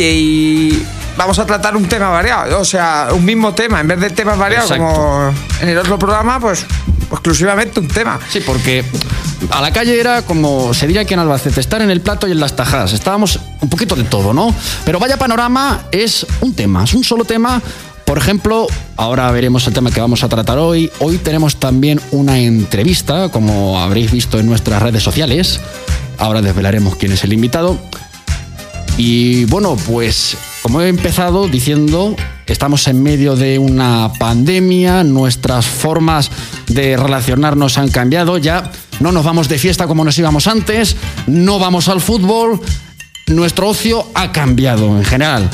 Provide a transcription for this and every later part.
y vamos a tratar un tema variado, o sea, un mismo tema, en vez de temas variados Exacto. como en el otro programa, pues exclusivamente un tema. Sí, porque a la calle era como se diría aquí en Albacete, estar en el plato y en las tajadas. Estábamos un poquito de todo, ¿no? Pero vaya panorama es un tema, es un solo tema. Por ejemplo, ahora veremos el tema que vamos a tratar hoy. Hoy tenemos también una entrevista, como habréis visto en nuestras redes sociales. Ahora desvelaremos quién es el invitado. Y bueno, pues como he empezado diciendo, estamos en medio de una pandemia, nuestras formas de relacionarnos han cambiado, ya no nos vamos de fiesta como nos íbamos antes, no vamos al fútbol, nuestro ocio ha cambiado en general.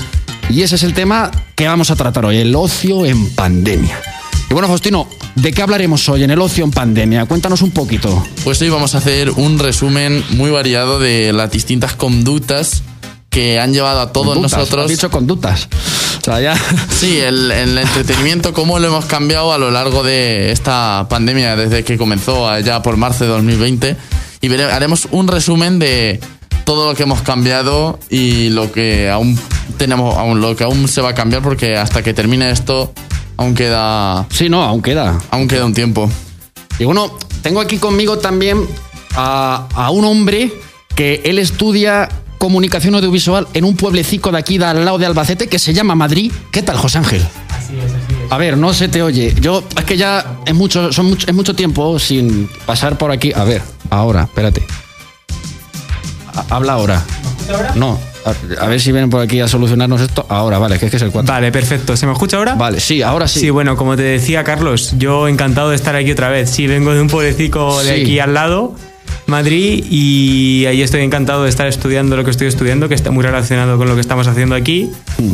Y ese es el tema que vamos a tratar hoy, el ocio en pandemia. Y bueno, Faustino, ¿de qué hablaremos hoy en el ocio en pandemia? Cuéntanos un poquito. Pues hoy vamos a hacer un resumen muy variado de las distintas conductas que han llevado a todos Conductas, nosotros. has dicho conductas. O sea, ya... Sí, el, el entretenimiento, cómo lo hemos cambiado a lo largo de esta pandemia desde que comenzó allá por marzo de 2020. Y vere- haremos un resumen de todo lo que hemos cambiado y lo que aún tenemos, aún, lo que aún se va a cambiar porque hasta que termine esto aún queda, Sí, no, aún queda. aún queda un tiempo. Y bueno, tengo aquí conmigo también a, a un hombre que él estudia comunicación audiovisual en un pueblecico de aquí, de al lado de Albacete, que se llama Madrid. ¿Qué tal, José Ángel? Así es, así es. A ver, no se te oye. Yo, es que ya es mucho, son mucho, es mucho tiempo sin pasar por aquí. A ver, ahora, espérate. Ha- Habla ahora. ahora? No, a, a ver si vienen por aquí a solucionarnos esto. Ahora, vale, que es que es el 4. Vale, perfecto. ¿Se me escucha ahora? Vale, sí, ahora sí. Sí, bueno, como te decía Carlos, yo encantado de estar aquí otra vez. Sí, vengo de un pueblecito de Sí. aquí al lado, Madrid, y ahí estoy encantado de estar estudiando lo que estoy estudiando, que está muy relacionado con lo que estamos haciendo aquí. Mm.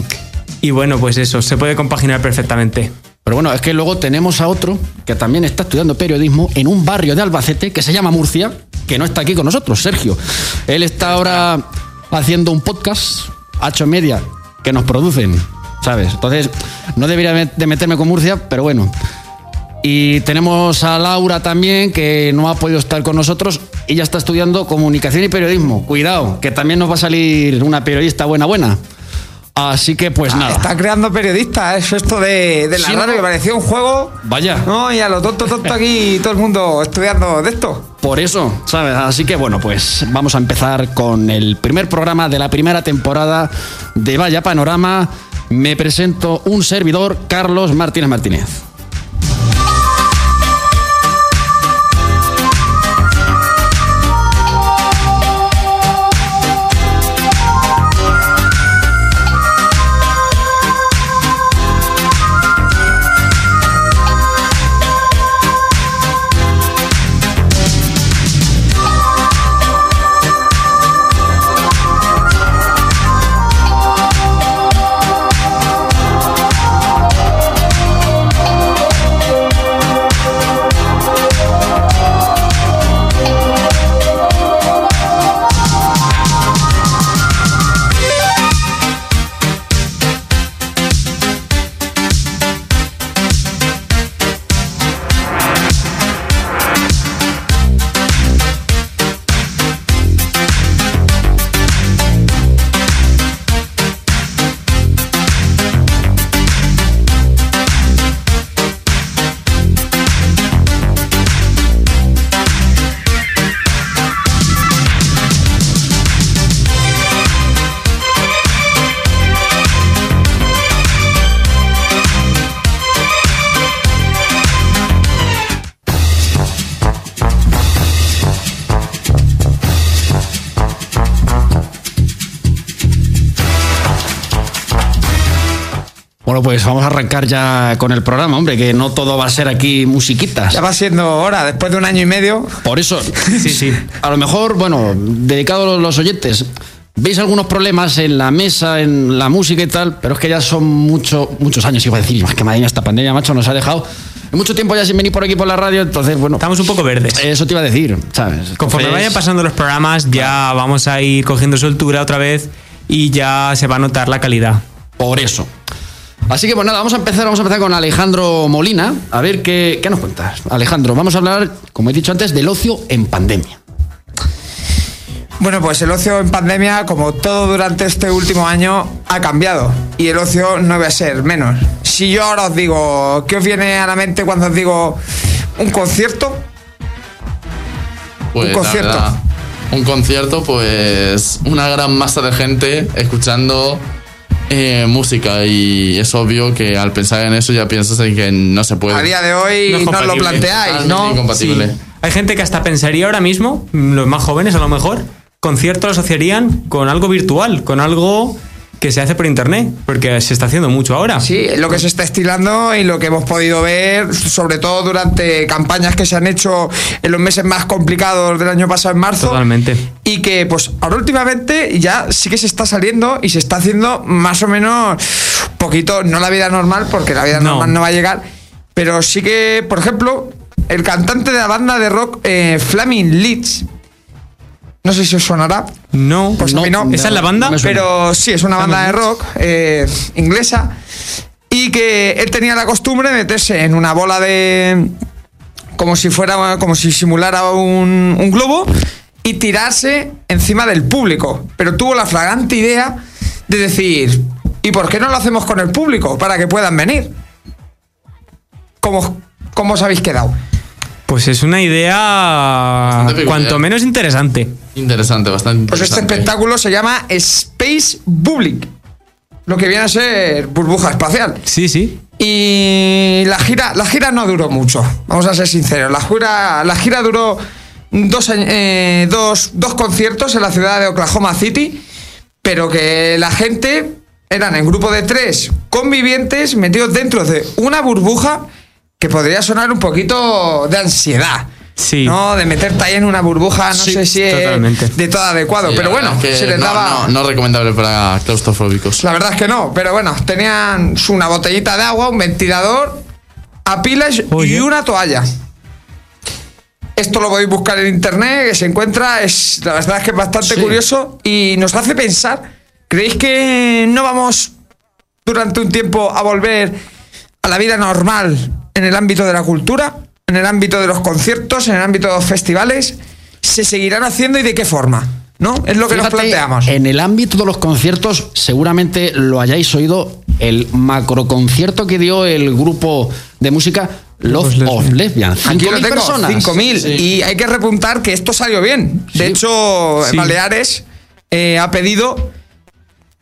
Y bueno, pues eso, se puede compaginar perfectamente. Pero bueno, es que luego tenemos a otro que también está estudiando periodismo en un barrio de Albacete que se llama Murcia, que no está aquí con nosotros, Sergio. Él está ahora haciendo un podcast, Hacho Media, que nos producen, ¿sabes? Entonces, no debería de meterme con Murcia, pero bueno. Y tenemos a Laura también, que no ha podido estar con nosotros. Ella está estudiando comunicación y periodismo. Cuidado, que también nos va a salir una periodista buena, buena. Así que, pues nada. Está creando periodistas, eso esto de, de la Sí, radio, que parecía un juego. Vaya. No, y a lo tonto, tonto aquí todo el mundo estudiando de esto. Por eso, ¿sabes? Así que bueno, pues vamos a empezar con el primer programa de la primera temporada de Vaya Panorama. Me presento un servidor, Carlos Martínez Martínez. Pues vamos a arrancar ya con el programa, hombre, que no todo va a ser aquí musiquitas. Ya va siendo hora, después de un año y medio. Por eso, Sí, sí. a lo mejor, bueno, dedicado a los oyentes, veis algunos problemas en la mesa, en la música y tal, pero es que ya son mucho, muchos años, iba a decir, más que madre mía, esta pandemia, macho, nos ha dejado mucho tiempo ya sin venir por aquí por la radio, entonces, bueno, Estamos un poco verdes. eso te iba a decir, ¿sabes? Conforme Entonces, vayan pasando los programas, ya vamos a ir cogiendo soltura otra vez y ya se va a notar la calidad. Por eso. Así que pues nada, vamos a empezar, vamos a empezar con Alejandro Molina. A ver qué, qué nos cuentas. Alejandro, vamos a hablar, como he dicho antes, del ocio en pandemia. Bueno, pues el ocio en pandemia, como todo durante este último año, ha cambiado. Y el ocio no va a ser menos. Si yo ahora os digo, ¿qué os viene a la mente cuando os digo un concierto? Pues, Un concierto. verdad, un concierto, pues una gran masa de gente escuchando eh, música y es obvio que al pensar en eso ya piensas en que no se puede. A día de hoy No lo compatible. planteáis, ¿no? incompatible. Sí. Hay gente que hasta pensaría ahora mismo, los más jóvenes a lo mejor, concierto lo asociarían con algo virtual, con algo que se hace por internet, porque se está haciendo mucho ahora. Sí, lo que se está estilando y lo que hemos podido ver, sobre todo durante campañas que se han hecho en los meses más complicados del año pasado, en marzo. Totalmente. Y que, pues, ahora últimamente ya sí que se está saliendo y se está haciendo más o menos poquito, no la vida normal, porque la vida No. normal no va a llegar, pero sí que, por ejemplo, el cantante de la banda de rock eh, Flaming Lips, no sé si os sonará, No, Pues a mí no. ¿Esa es la banda? pero sí, es una banda de rock eh, inglesa. Y que él tenía la costumbre de meterse en una bola de. como si fuera. como si simulara un, un globo. Y tirarse encima del público. Pero tuvo la flagrante idea de decir. ¿Y por qué no lo hacemos con el público? Para que puedan venir. ¿Cómo, cómo os habéis quedado? Pues es una idea cuanto menos interesante. Interesante, bastante Pues este interesante. espectáculo se llama Space Public. Lo que viene a ser burbuja espacial. Sí, sí. Y la gira, la gira no duró mucho, vamos a ser sinceros. La gira, la gira duró dos, eh, dos, dos conciertos en la ciudad de Oklahoma City, pero que la gente eran en grupo de tres convivientes metidos dentro de una burbuja que podría sonar un poquito de ansiedad. Sí. ¿No? De meterte ahí en una burbuja, no Sí, sé si es de todo adecuado. Sí, pero bueno, es que se les no, daba. No, no recomendable para claustrofóbicos. La verdad es que no, pero bueno, tenían una botellita de agua, un ventilador, a pilas y una toalla. Esto lo podéis buscar en internet, que se encuentra, es la verdad es que es bastante Sí. curioso y nos hace pensar, ¿creéis que no vamos durante un tiempo a volver a la vida normal en el ámbito de la cultura, en el ámbito de los conciertos, en el ámbito de los festivales? ¿Se seguirán haciendo y de qué forma? ¿No? Es lo que nos planteamos. En el ámbito de los conciertos, seguramente lo hayáis oído, el macroconcierto que dio el grupo de música Love Los of Lesbian. Aquí lo 5.000 tengo, personas. 5.000. Y hay que repuntar que esto salió bien. De Sí. hecho, Sí. Baleares eh, ha pedido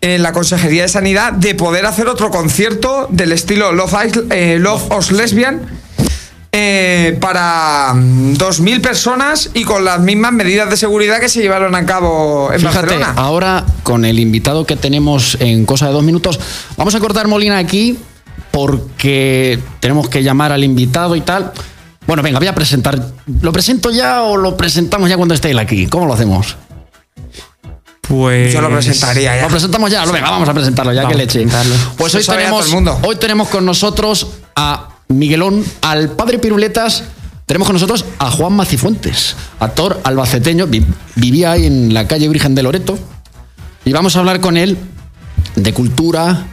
en la Consejería de Sanidad de poder hacer otro concierto del estilo Love, Is- eh, Love Lesbian eh, para mm, 2.000 personas y con las mismas medidas de seguridad que se llevaron a cabo en Fíjate, Barcelona. ahora con el invitado que tenemos en cosa de dos minutos, vamos a cortar Molina aquí porque tenemos que llamar al invitado y tal. Bueno, venga, voy a presentar. ¿Lo presento ya o lo presentamos ya cuando esté él aquí? ¿Cómo lo hacemos? Pues. Yo lo presentaría ya. Lo presentamos ya, lo venga, vamos a presentarlo ya Vamos que leche. Pues hoy tenemos, hoy tenemos con nosotros a Miguelón, al padre Piruletas. Tenemos con nosotros a Juan Macifuentes, actor albaceteño, vi- vivía ahí en la calle Virgen de Loreto. Y vamos a hablar con él de cultura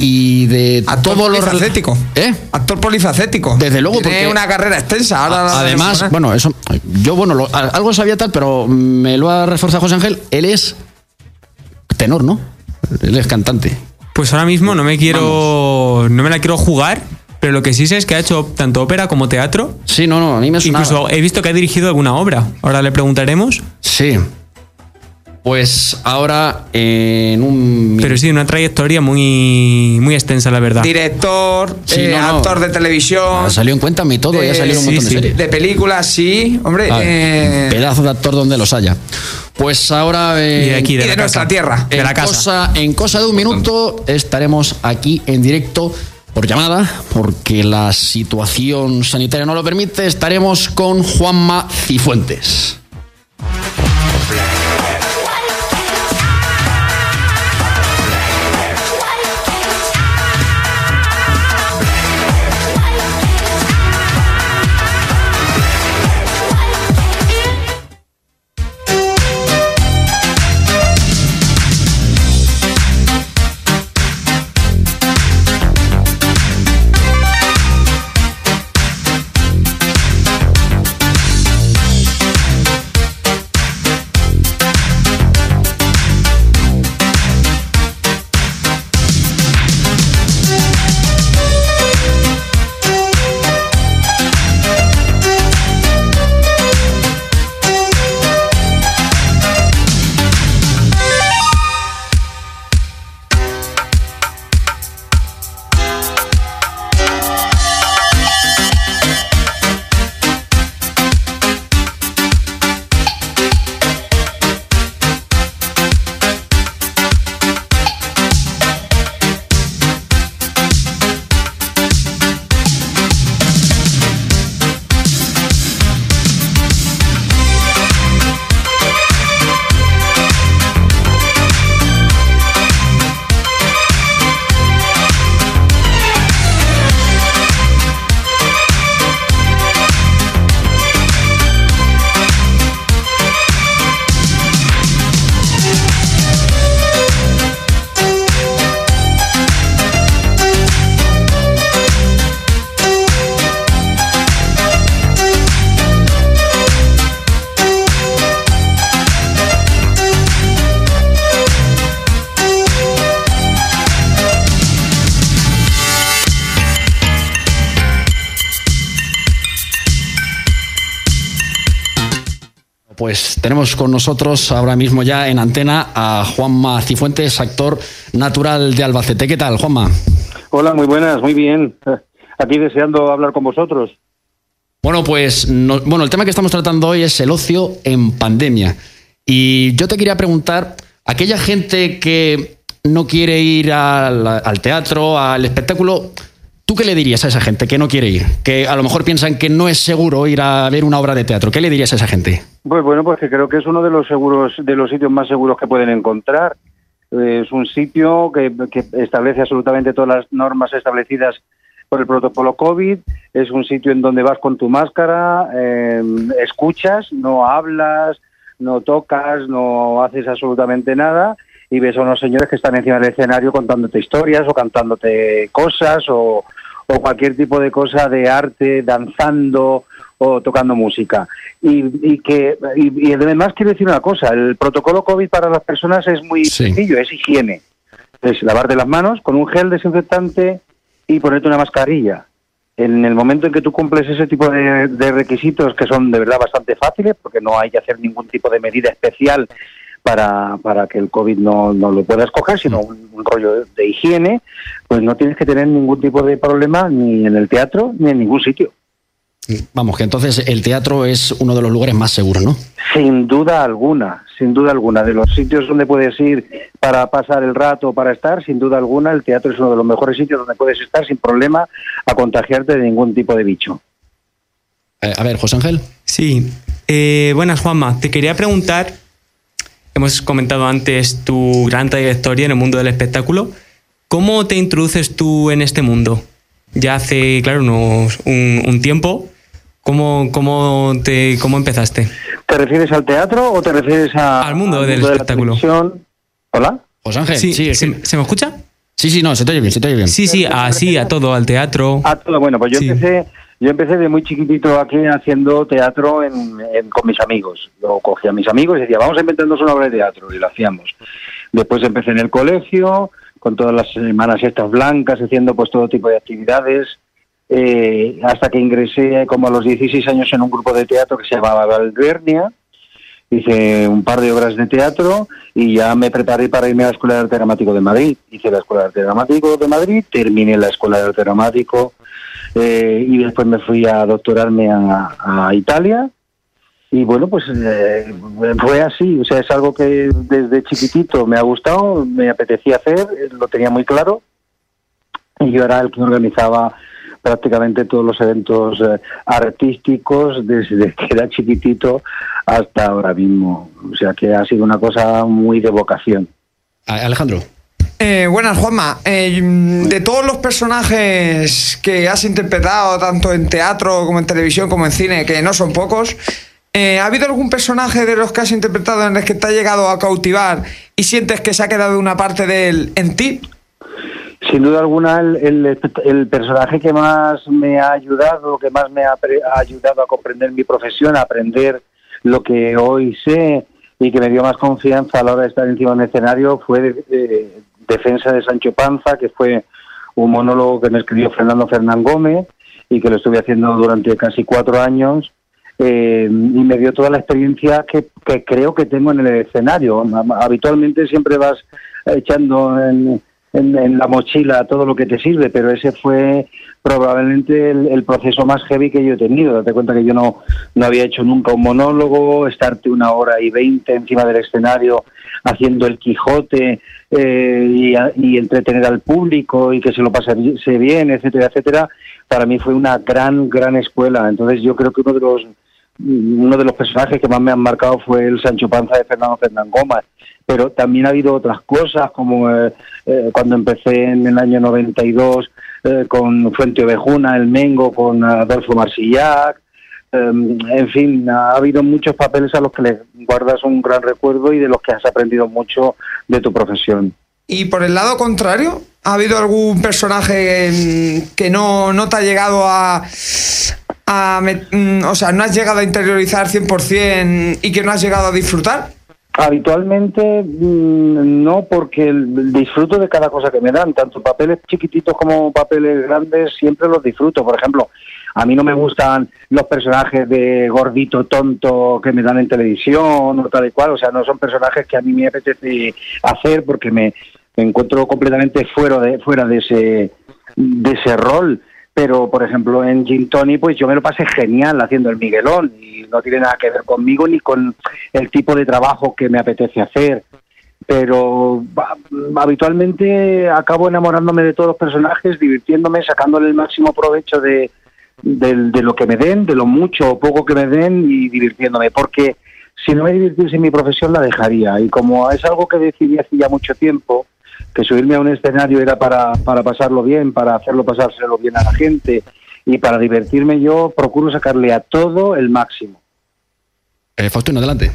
y de Actor todo lo polifacético. ¿Eh? Actor polifacético. Desde luego, Tiene porque- una carrera extensa. Ahora Además, bueno, eso. Yo, bueno, lo- algo sabía tal, pero me lo ha reforzado José Ángel. Él es tenor, ¿no? Él es cantante. Pues ahora mismo no me quiero. No me la quiero jugar, pero lo que sí sé es que ha hecho tanto ópera como teatro. Sí, no, no, a mí me suena. Incluso he visto que ha dirigido alguna obra. Ahora le preguntaremos. Sí. Pues ahora en un. Pero sí, una trayectoria muy, muy extensa, la verdad. Director, Sí, eh, no, no. actor de televisión. Ah, salió en Cuéntame y todo, ya de- salieron un sí, montón sí. de series. De películas, sí. Hombre, Ah, eh, Pedazo de actor donde los haya. Pues ahora. eh, Y de aquí, y de, de la nuestra casa. tierra. De en, la casa. Cosa, en cosa de un minuto estaremos aquí en directo por llamada, porque la situación sanitaria no lo permite. Estaremos con Juanma Cifuentes. Tenemos con nosotros ahora mismo ya en antena a Juanma Cifuentes, actor natural de Albacete. ¿Qué tal, Juanma? Hola, muy buenas, muy bien. Aquí deseando hablar con vosotros. Bueno, pues no- bueno, el tema que estamos tratando hoy es el ocio en pandemia. Y yo te quería preguntar, aquella gente que no quiere ir al, al teatro, al espectáculo, ¿tú qué le dirías a esa gente que no quiere ir? Que a lo mejor piensan que no es seguro ir a ver una obra de teatro. ¿Qué le dirías a esa gente? Pues bueno, pues que creo que es uno de los seguros, de los sitios más seguros que pueden encontrar. Eh, Es un sitio que, establece absolutamente todas las normas establecidas por el protocolo COVID. Es un sitio en donde vas con tu máscara, eh, escuchas, no hablas, no tocas, no haces absolutamente nada y ves a unos señores que están encima del escenario contándote historias o cantándote cosas o, o cualquier tipo de cosa de arte, danzando o tocando música. Y, y que y, y además quiero decir una cosa, el protocolo COVID para las personas es muy Sí. sencillo, es higiene. Es lavarte las manos con un gel desinfectante y ponerte una mascarilla. En el momento en que tú cumples ese tipo de, de requisitos que son de verdad bastante fáciles, porque no hay que hacer ningún tipo de medida especial para, para que el COVID no, no lo puedas coger, sino un, un rollo de higiene, pues no tienes que tener ningún tipo de problema ni en el teatro ni en ningún sitio. Vamos, que entonces el teatro es uno de los lugares más seguros, ¿no? Sin duda alguna, sin duda alguna. De los sitios donde puedes ir para pasar el rato, para estar, sin duda alguna, el teatro es uno de los mejores sitios donde puedes estar sin problema a contagiarte de ningún tipo de bicho. Eh, a ver, José Ángel. Sí. Eh, buenas, Juanma. Te quería preguntar, hemos comentado antes tu gran trayectoria en el mundo del espectáculo. ¿Cómo te introduces tú en este mundo? Ya hace, claro, unos, un, un tiempo. ¿Cómo, cómo, te, ¿Cómo empezaste? ¿Te refieres al teatro o te refieres a- Al mundo del espectáculo. ¿Hola? José Ángel. Sí, sí, ¿se, sí, ¿se me escucha? sí, sí, no, se te oye bien, se te oye bien. Sí, sí, así, a todo, al teatro. Ah, todo. Bueno, pues yo Sí. empecé yo empecé de muy chiquitito aquí haciendo teatro en, con mis amigos. Yo cogía a mis amigos y decía, vamos a inventarnos una obra de teatro, y lo hacíamos. Después empecé en el colegio, con todas las semanas estas blancas, haciendo pues todo tipo de actividades, eh, hasta que ingresé como a los 16 años en un grupo de teatro que se llamaba Valvernia. Hice un par de obras de teatro y ya me preparé para irme a la Escuela de Arte Dramático de Madrid. Hice la Escuela de Arte Dramático de Madrid, terminé la Escuela de Arte Dramático eh, y después me fui a doctorarme a, Italia. Y bueno, pues eh, fue así, o sea, es algo que desde chiquitito me ha gustado, me apetecía hacer, lo tenía muy claro. Y yo era el que organizaba prácticamente todos los eventos eh, artísticos desde que era chiquitito hasta ahora mismo. O sea que ha sido una cosa muy de vocación. Alejandro. Eh, buenas, Juanma. Eh, de todos los personajes que has interpretado, tanto en teatro como en televisión como en cine, que no son pocos, eh, ¿ha habido algún personaje de los que has interpretado en el que te ha llegado a cautivar y sientes que se ha quedado una parte de él en ti? Sin duda alguna, el, personaje que más me ha ayudado, que más me ha, ayudado a comprender mi profesión, a aprender lo que hoy sé y que me dio más confianza a la hora de estar encima de escenario fue eh, Defensa de Sancho Panza, que fue un monólogo que me escribió Fernando Fernán Gómez y que lo estuve haciendo durante casi cuatro años. eh, y me dio toda la experiencia que, creo que tengo en el escenario. Habitualmente siempre vas echando en la mochila todo lo que te sirve, pero ese fue probablemente el, el proceso más heavy que yo he tenido. Date cuenta que yo no, no había hecho nunca un monólogo, estarte una hora y veinte encima del escenario haciendo el Quijote eh, y, a- y entretener al público y que se lo pase bien, etcétera, etcétera, para mí fue una gran, gran escuela. Entonces yo creo que uno de los uno de los personajes que más me han marcado fue el Sancho Panza de Fernando Fernán Gómez. Pero también ha habido otras cosas, como eh, eh, cuando empecé en el año 92 eh, con Fuente Ovejuna, El Mengo, con Adolfo Marsillac. Eh, en fin, ha habido muchos papeles a los que le guardas un gran recuerdo y de los que has aprendido mucho de tu profesión. Y por el lado contrario, ¿ha habido algún personaje que no, no te ha llegado a... a mm, o sea, no has llegado a interiorizar 100% y que no has llegado a disfrutar? Habitualmente mm, no, porque disfruto de cada cosa que me dan, tanto papeles chiquititos como papeles grandes, siempre los disfruto. Por ejemplo, A mí no me gustan los personajes de gordito tonto que me dan en televisión o tal y cual, o sea, no son personajes que a mí me apetece hacer porque me, encuentro completamente fuera de fuera de ese de ese rol. Pero por ejemplo en Gin Tony pues yo me lo pasé genial haciendo el Miguelón y no tiene nada que ver conmigo ni con el tipo de trabajo que me apetece hacer. Pero habitualmente acabo enamorándome de todos los personajes divirtiéndome sacándole el máximo provecho de, del- de lo que me den de lo mucho o poco que me den y divirtiéndome porque si no me divirtiese en mi profesión la dejaría y como es algo que decidí hace ya mucho tiempo que subirme a un escenario era para, para pasarlo bien, para hacerlo pasárselo bien a la gente y para divertirme yo procuro sacarle a todo el máximo. Eh, Faustino, adelante.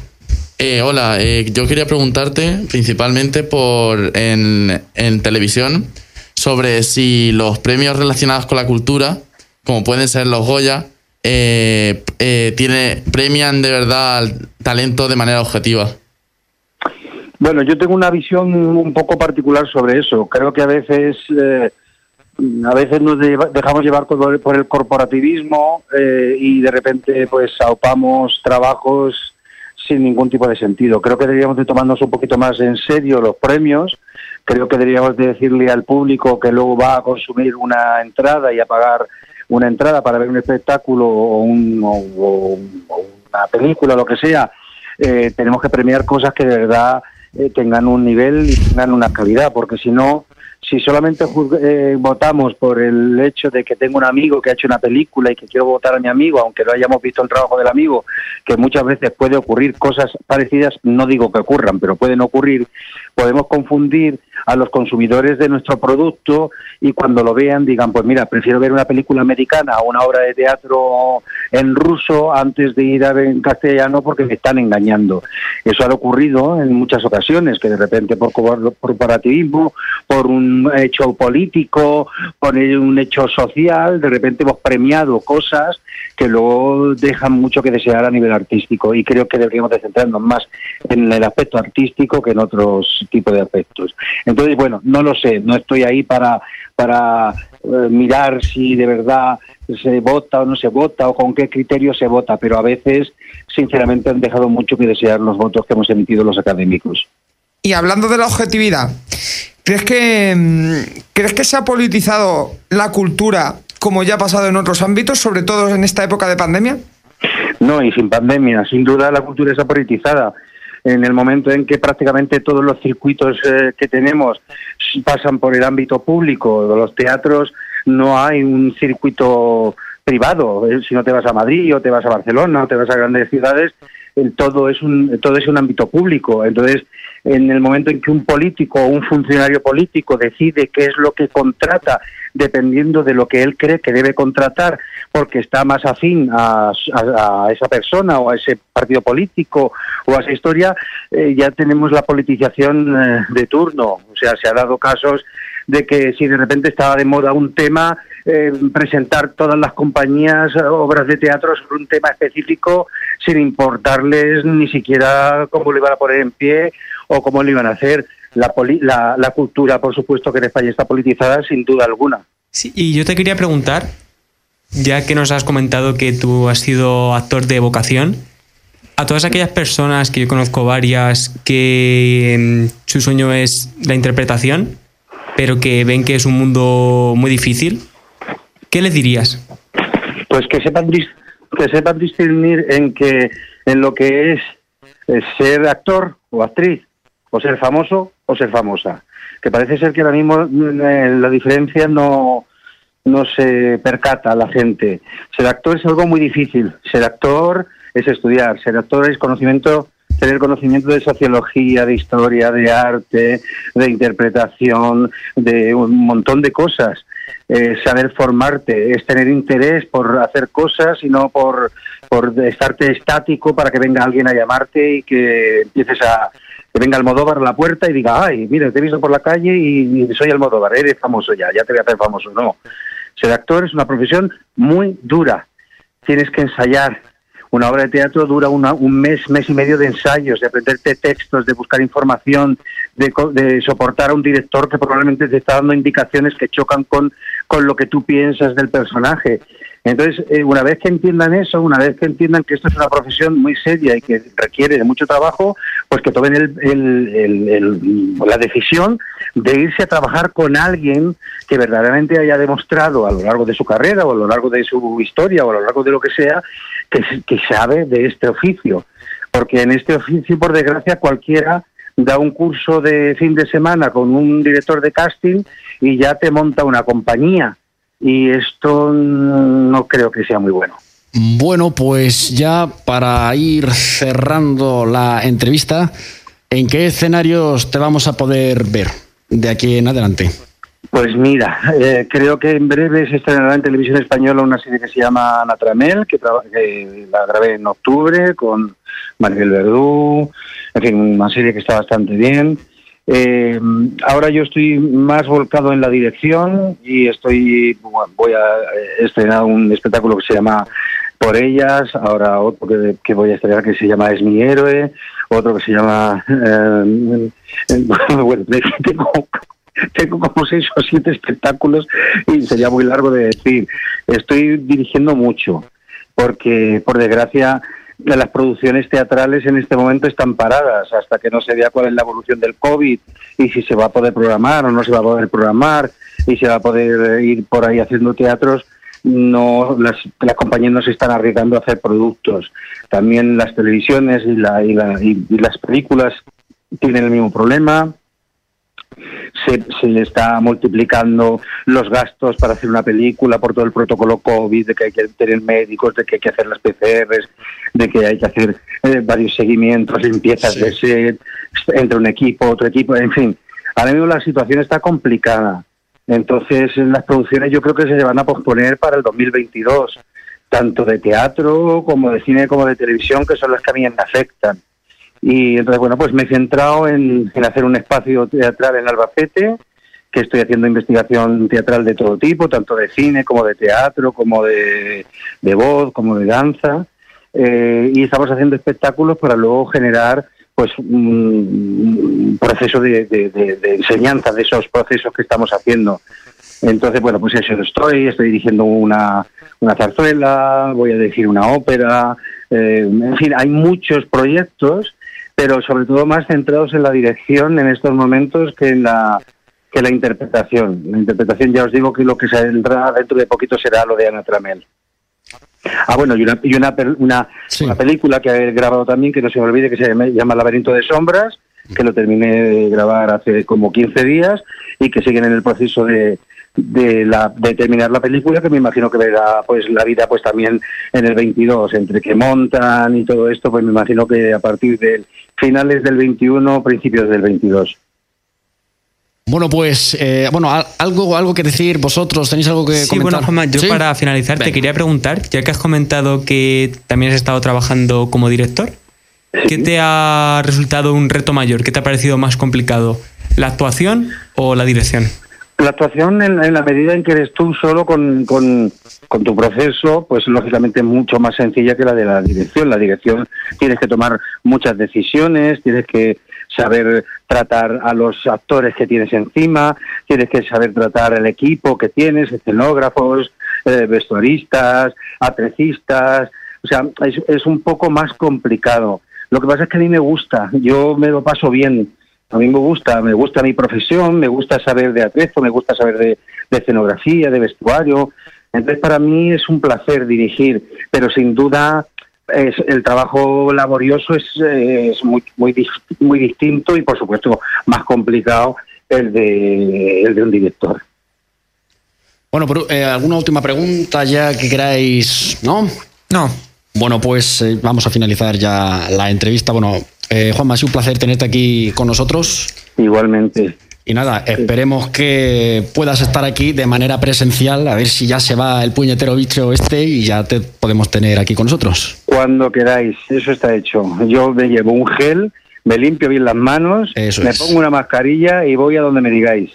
Eh, hola, eh, yo quería preguntarte principalmente por en, en televisión sobre si los premios relacionados con la cultura, como pueden ser los Goya, eh, eh, tiene, premian de verdad al talento de manera objetiva. Bueno, yo tengo una visión un poco particular sobre eso. Creo que a veces, eh, a veces nos dejamos llevar por, por el corporativismo eh, y de repente pues aupamos trabajos sin ningún tipo de sentido. Creo que deberíamos de tomarnos un poquito más en serio los premios. Creo que deberíamos de decirle al público que luego va a consumir una entrada y a pagar una entrada para ver un espectáculo o, un- o- o- una película, lo que sea, eh, tenemos que premiar cosas que de verdad eh, tengan un nivel y tengan una calidad, porque si no, si solamente eh, votamos por el hecho de que tengo un amigo que ha hecho una película y que quiero votar a mi amigo, aunque no hayamos visto el trabajo del amigo, que muchas veces puede ocurrir cosas parecidas, no digo que ocurran, pero pueden ocurrir, podemos confundir a los consumidores de nuestro producto y cuando lo vean digan, pues mira, prefiero ver una película americana o una obra de teatro en ruso antes de ir a ver en castellano porque me están engañando. Eso ha ocurrido en muchas ocasiones, que de repente por corporativismo, por un hecho político, por un hecho social, de repente hemos premiado cosas que luego dejan mucho que desear a nivel artístico y creo que deberíamos de centrarnos más en el aspecto artístico que en otros tipos de aspectos. Entonces, bueno, no lo sé, no estoy ahí para, para eh, mirar si de verdad se vota o no se vota o con qué criterio se vota, pero a veces, sinceramente, han dejado mucho que desear los votos que hemos emitido los académicos. Y hablando de la objetividad, ¿crees que, mm, ¿crees que se ha politizado la cultura como ya ha pasado en otros ámbitos, sobre todo en esta época de pandemia? No, y sin pandemia, sin duda la cultura está politizada. En el momento en que prácticamente todos los circuitos eh, que tenemos pasan por el ámbito público, los teatros, no hay un circuito privado. Eh, Si no te vas a Madrid o te vas a Barcelona o te vas a grandes ciudades, el todo es un todo es un ámbito público. Entonces, en el momento en que un político o un funcionario político decide qué es lo que contrata dependiendo de lo que él cree que debe contratar porque está más afín a, a- esa persona o a ese partido político o a esa historia, eh, ya tenemos la politización eh, de turno. O sea, se ha dado casos de que si de repente estaba de moda un tema, eh, presentar todas las compañías obras de teatro sobre un tema específico sin importarles ni siquiera cómo lo iban a poner en pie o cómo lo iban a hacer. La, poli- la, la cultura, por supuesto, que en España está politizada sin duda alguna. Sí, y yo te quería preguntar, ya que nos has comentado que tú has sido actor de vocación, a todas aquellas personas que yo conozco varias que mm, su sueño es la interpretación, pero que ven que es un mundo muy difícil, ¿qué les dirías? Pues que sepan, que sepan discernir en que en lo que es, eh, ser actor o actriz, o ser famoso o ser famosa. Que parece ser que ahora mismo mm, eh, la diferencia no, no se percata a la gente. Ser actor es algo muy difícil. Ser actor es estudiar. Ser actor es conocimiento, tener conocimiento de sociología, de historia, de arte, de interpretación, de un montón de cosas. Eh, saber formarte, es tener interés por hacer cosas y no por, por estarte estático para que venga alguien a llamarte y que empieces a que venga Almodóvar a la puerta y diga, ay, mira, te he visto por la calle y, y soy Almodóvar, eres famoso ya, ya te voy a hacer famoso. No, ser actor es una profesión muy dura. Tienes que ensayar Una obra de teatro dura una- un mes, mes y medio de ensayos, de aprenderte textos, de buscar información, de, de soportar a un director que probablemente te está dando indicaciones que chocan con, con lo que tú piensas del personaje. Entonces, eh, una vez que entiendan eso, una vez que entiendan que esto es una profesión muy seria y que requiere de mucho trabajo, pues que tomen el- el- el- la decisión de irse a trabajar con alguien que verdaderamente haya demostrado a lo largo de su carrera o a lo largo de su historia o a lo largo de lo que sea, que, sabe de este oficio. Porque en este oficio, por desgracia, cualquiera da un curso de fin de semana con un director de casting y ya te monta una compañía. Y esto no creo que sea muy bueno. Bueno, pues ya para ir cerrando la entrevista, ¿en qué escenarios te vamos a poder ver de aquí en adelante? Pues mira, eh, creo que en breve se estrenará en televisión española una serie que se llama Natramel, que, que la grabé en octubre con Maribel Verdú, en fin, una serie que está bastante bien. Eh, ahora yo estoy más volcado en la dirección y estoy bueno, voy a eh, estrenar un espectáculo que se llama Por ellas, ahora otro que, que voy a estrenar que se llama Es mi héroe, otro que se llama eh, bueno, tengo, tengo como seis o siete espectáculos y sería muy largo de decir. Estoy dirigiendo mucho porque por desgracia las producciones teatrales en este momento están paradas hasta que no se vea cuál es la evolución del COVID y si se va a poder programar o no se va a poder programar y se va a poder ir por ahí haciendo teatros no las, las compañías no se están arriesgando a hacer productos también las televisiones y, la, y, la- y- y las películas tienen el mismo problema se, se le está multiplicando los gastos para hacer una película por todo el protocolo COVID, de que hay que tener médicos, de que hay que hacer las PCRs, de que hay que hacer eh, varios seguimientos, limpiezas de set, entre un equipo, otro equipo, en fin. Ahora mismo la situación está complicada. Entonces, las producciones yo creo que se van a posponer para el 2022, tanto de teatro como de cine como de televisión, que son las que a mí me afectan. Y entonces, bueno, pues me he centrado en, en hacer un espacio teatral en Albacete, que estoy haciendo investigación teatral de todo tipo, tanto de cine como de teatro, como de, de voz, como de danza. Eh, y estamos haciendo espectáculos para luego generar pues un, proceso de- de enseñanza de esos procesos que estamos haciendo. Entonces, bueno, pues eso estoy, estoy dirigiendo una, una zarzuela, voy a decir una ópera, eh, en fin, hay muchos proyectos, pero sobre todo más centrados en la dirección en estos momentos que en la que la interpretación. La interpretación ya os digo que lo que saldrá dentro de poquito será lo de Ana Tramel. Ah, bueno, y una, y una, una, Sí. una película que he grabado también, que no se me olvide, que se llama, Laberinto de Sombras, que lo terminé de grabar hace como 15 días y que siguen en el proceso de, de, la, de terminar la película, que me imagino que verá pues la vida pues también en el 22, entre que montan y todo esto, pues me imagino que a partir de finales del 21, principios del 22. Bueno, pues, eh, bueno, al- algo, algo que decir vosotros, ¿tenéis algo que Sí, comentar? bueno, Juanma, yo ¿Sí? para finalizar te quería preguntar, ya que has comentado que también has estado trabajando como director, ¿qué te ha resultado un reto mayor? ¿Qué te ha parecido más complicado? ¿La actuación o la dirección? La actuación, en, en la medida en que eres tú solo con, con, con tu proceso, pues lógicamente es mucho más sencilla que la de la dirección. La dirección tienes que tomar muchas decisiones, tienes que saber tratar a los actores que tienes encima, tienes que saber tratar el equipo que tienes, escenógrafos, eh, vestuaristas, atrecistas. O sea, es, es un poco más complicado. Lo que pasa es que a mí me gusta, yo me lo paso bien. A mí me gusta, me gusta mi profesión, me gusta saber de atrezo, me gusta saber de, de escenografía, de vestuario. Entonces, para mí es un placer dirigir, pero sin duda es, el trabajo laborioso es, eh, es muy, muy, muy distinto y, por supuesto, más complicado el de, el de un director. Bueno, pero, eh, ¿alguna última pregunta ya que queráis? ¿No? No. Bueno, pues eh, vamos a finalizar ya la entrevista. Bueno, eh, Juanma, ha sido un placer tenerte aquí con nosotros. Igualmente. Y nada, esperemos que puedas estar aquí de manera presencial, a ver si ya se va el puñetero bicho este y ya te podemos tener aquí con nosotros. Cuando queráis, eso está hecho. Yo me llevo un gel, me limpio bien las manos, Eso me es. pongo una mascarilla y voy a donde me digáis.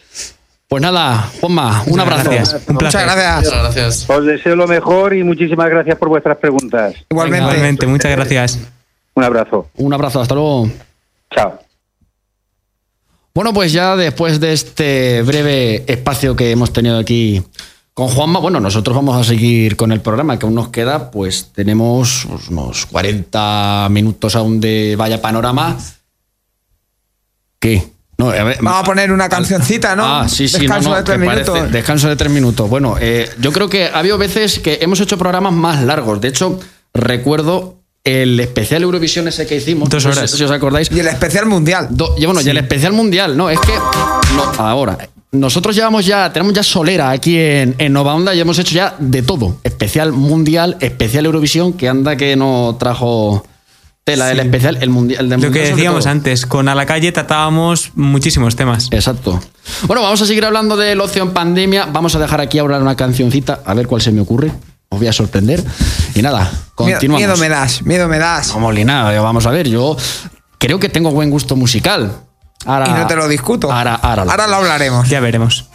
Pues nada, Juanma, un abrazo. gracias. Un Muchas gracias. Muchas gracias. Os deseo lo mejor y muchísimas gracias por vuestras preguntas. Igualmente. Igualmente, muchas gracias. Un abrazo. Un abrazo, hasta luego. Chao. Bueno, pues ya después de este breve espacio que hemos tenido aquí con Juanma, bueno, nosotros vamos a seguir con el programa que aún nos queda, pues tenemos unos 40 minutos aún de Vaya Panorama. ¿Qué? No, a ver, Vamos a poner una cancioncita, ¿no? Ah, sí, sí, Descanso no, no, de tres parece- minutos. descanso de tres minutos. Bueno, eh, yo creo que ha habido veces que hemos hecho programas más largos. De hecho, recuerdo el especial Eurovisión ese que hicimos. Dos no sé horas. si os acordáis. Y el especial mundial. Do- y bueno, y el especial mundial, no, es que no, ahora nosotros llevamos ya, tenemos ya solera aquí en, en Nova Onda y hemos hecho ya de todo. Especial mundial, especial Eurovisión, que anda que no trajo tela del especial, el mundial. el del Lo mundial que decíamos antes, con A la calle tratábamos muchísimos temas. Exacto. Bueno, vamos a seguir hablando del ocio en pandemia. Vamos a dejar aquí ahora una cancioncita, a ver cuál se me ocurre. Os voy a sorprender. Y nada, Miedo, continuamos. miedo me das, miedo me das. Vamos, Lina, vamos a ver, yo creo que tengo buen gusto musical. Ahora, Y no te lo discuto. Ahora, ahora, lo- Ahora lo hablaremos. Ya veremos.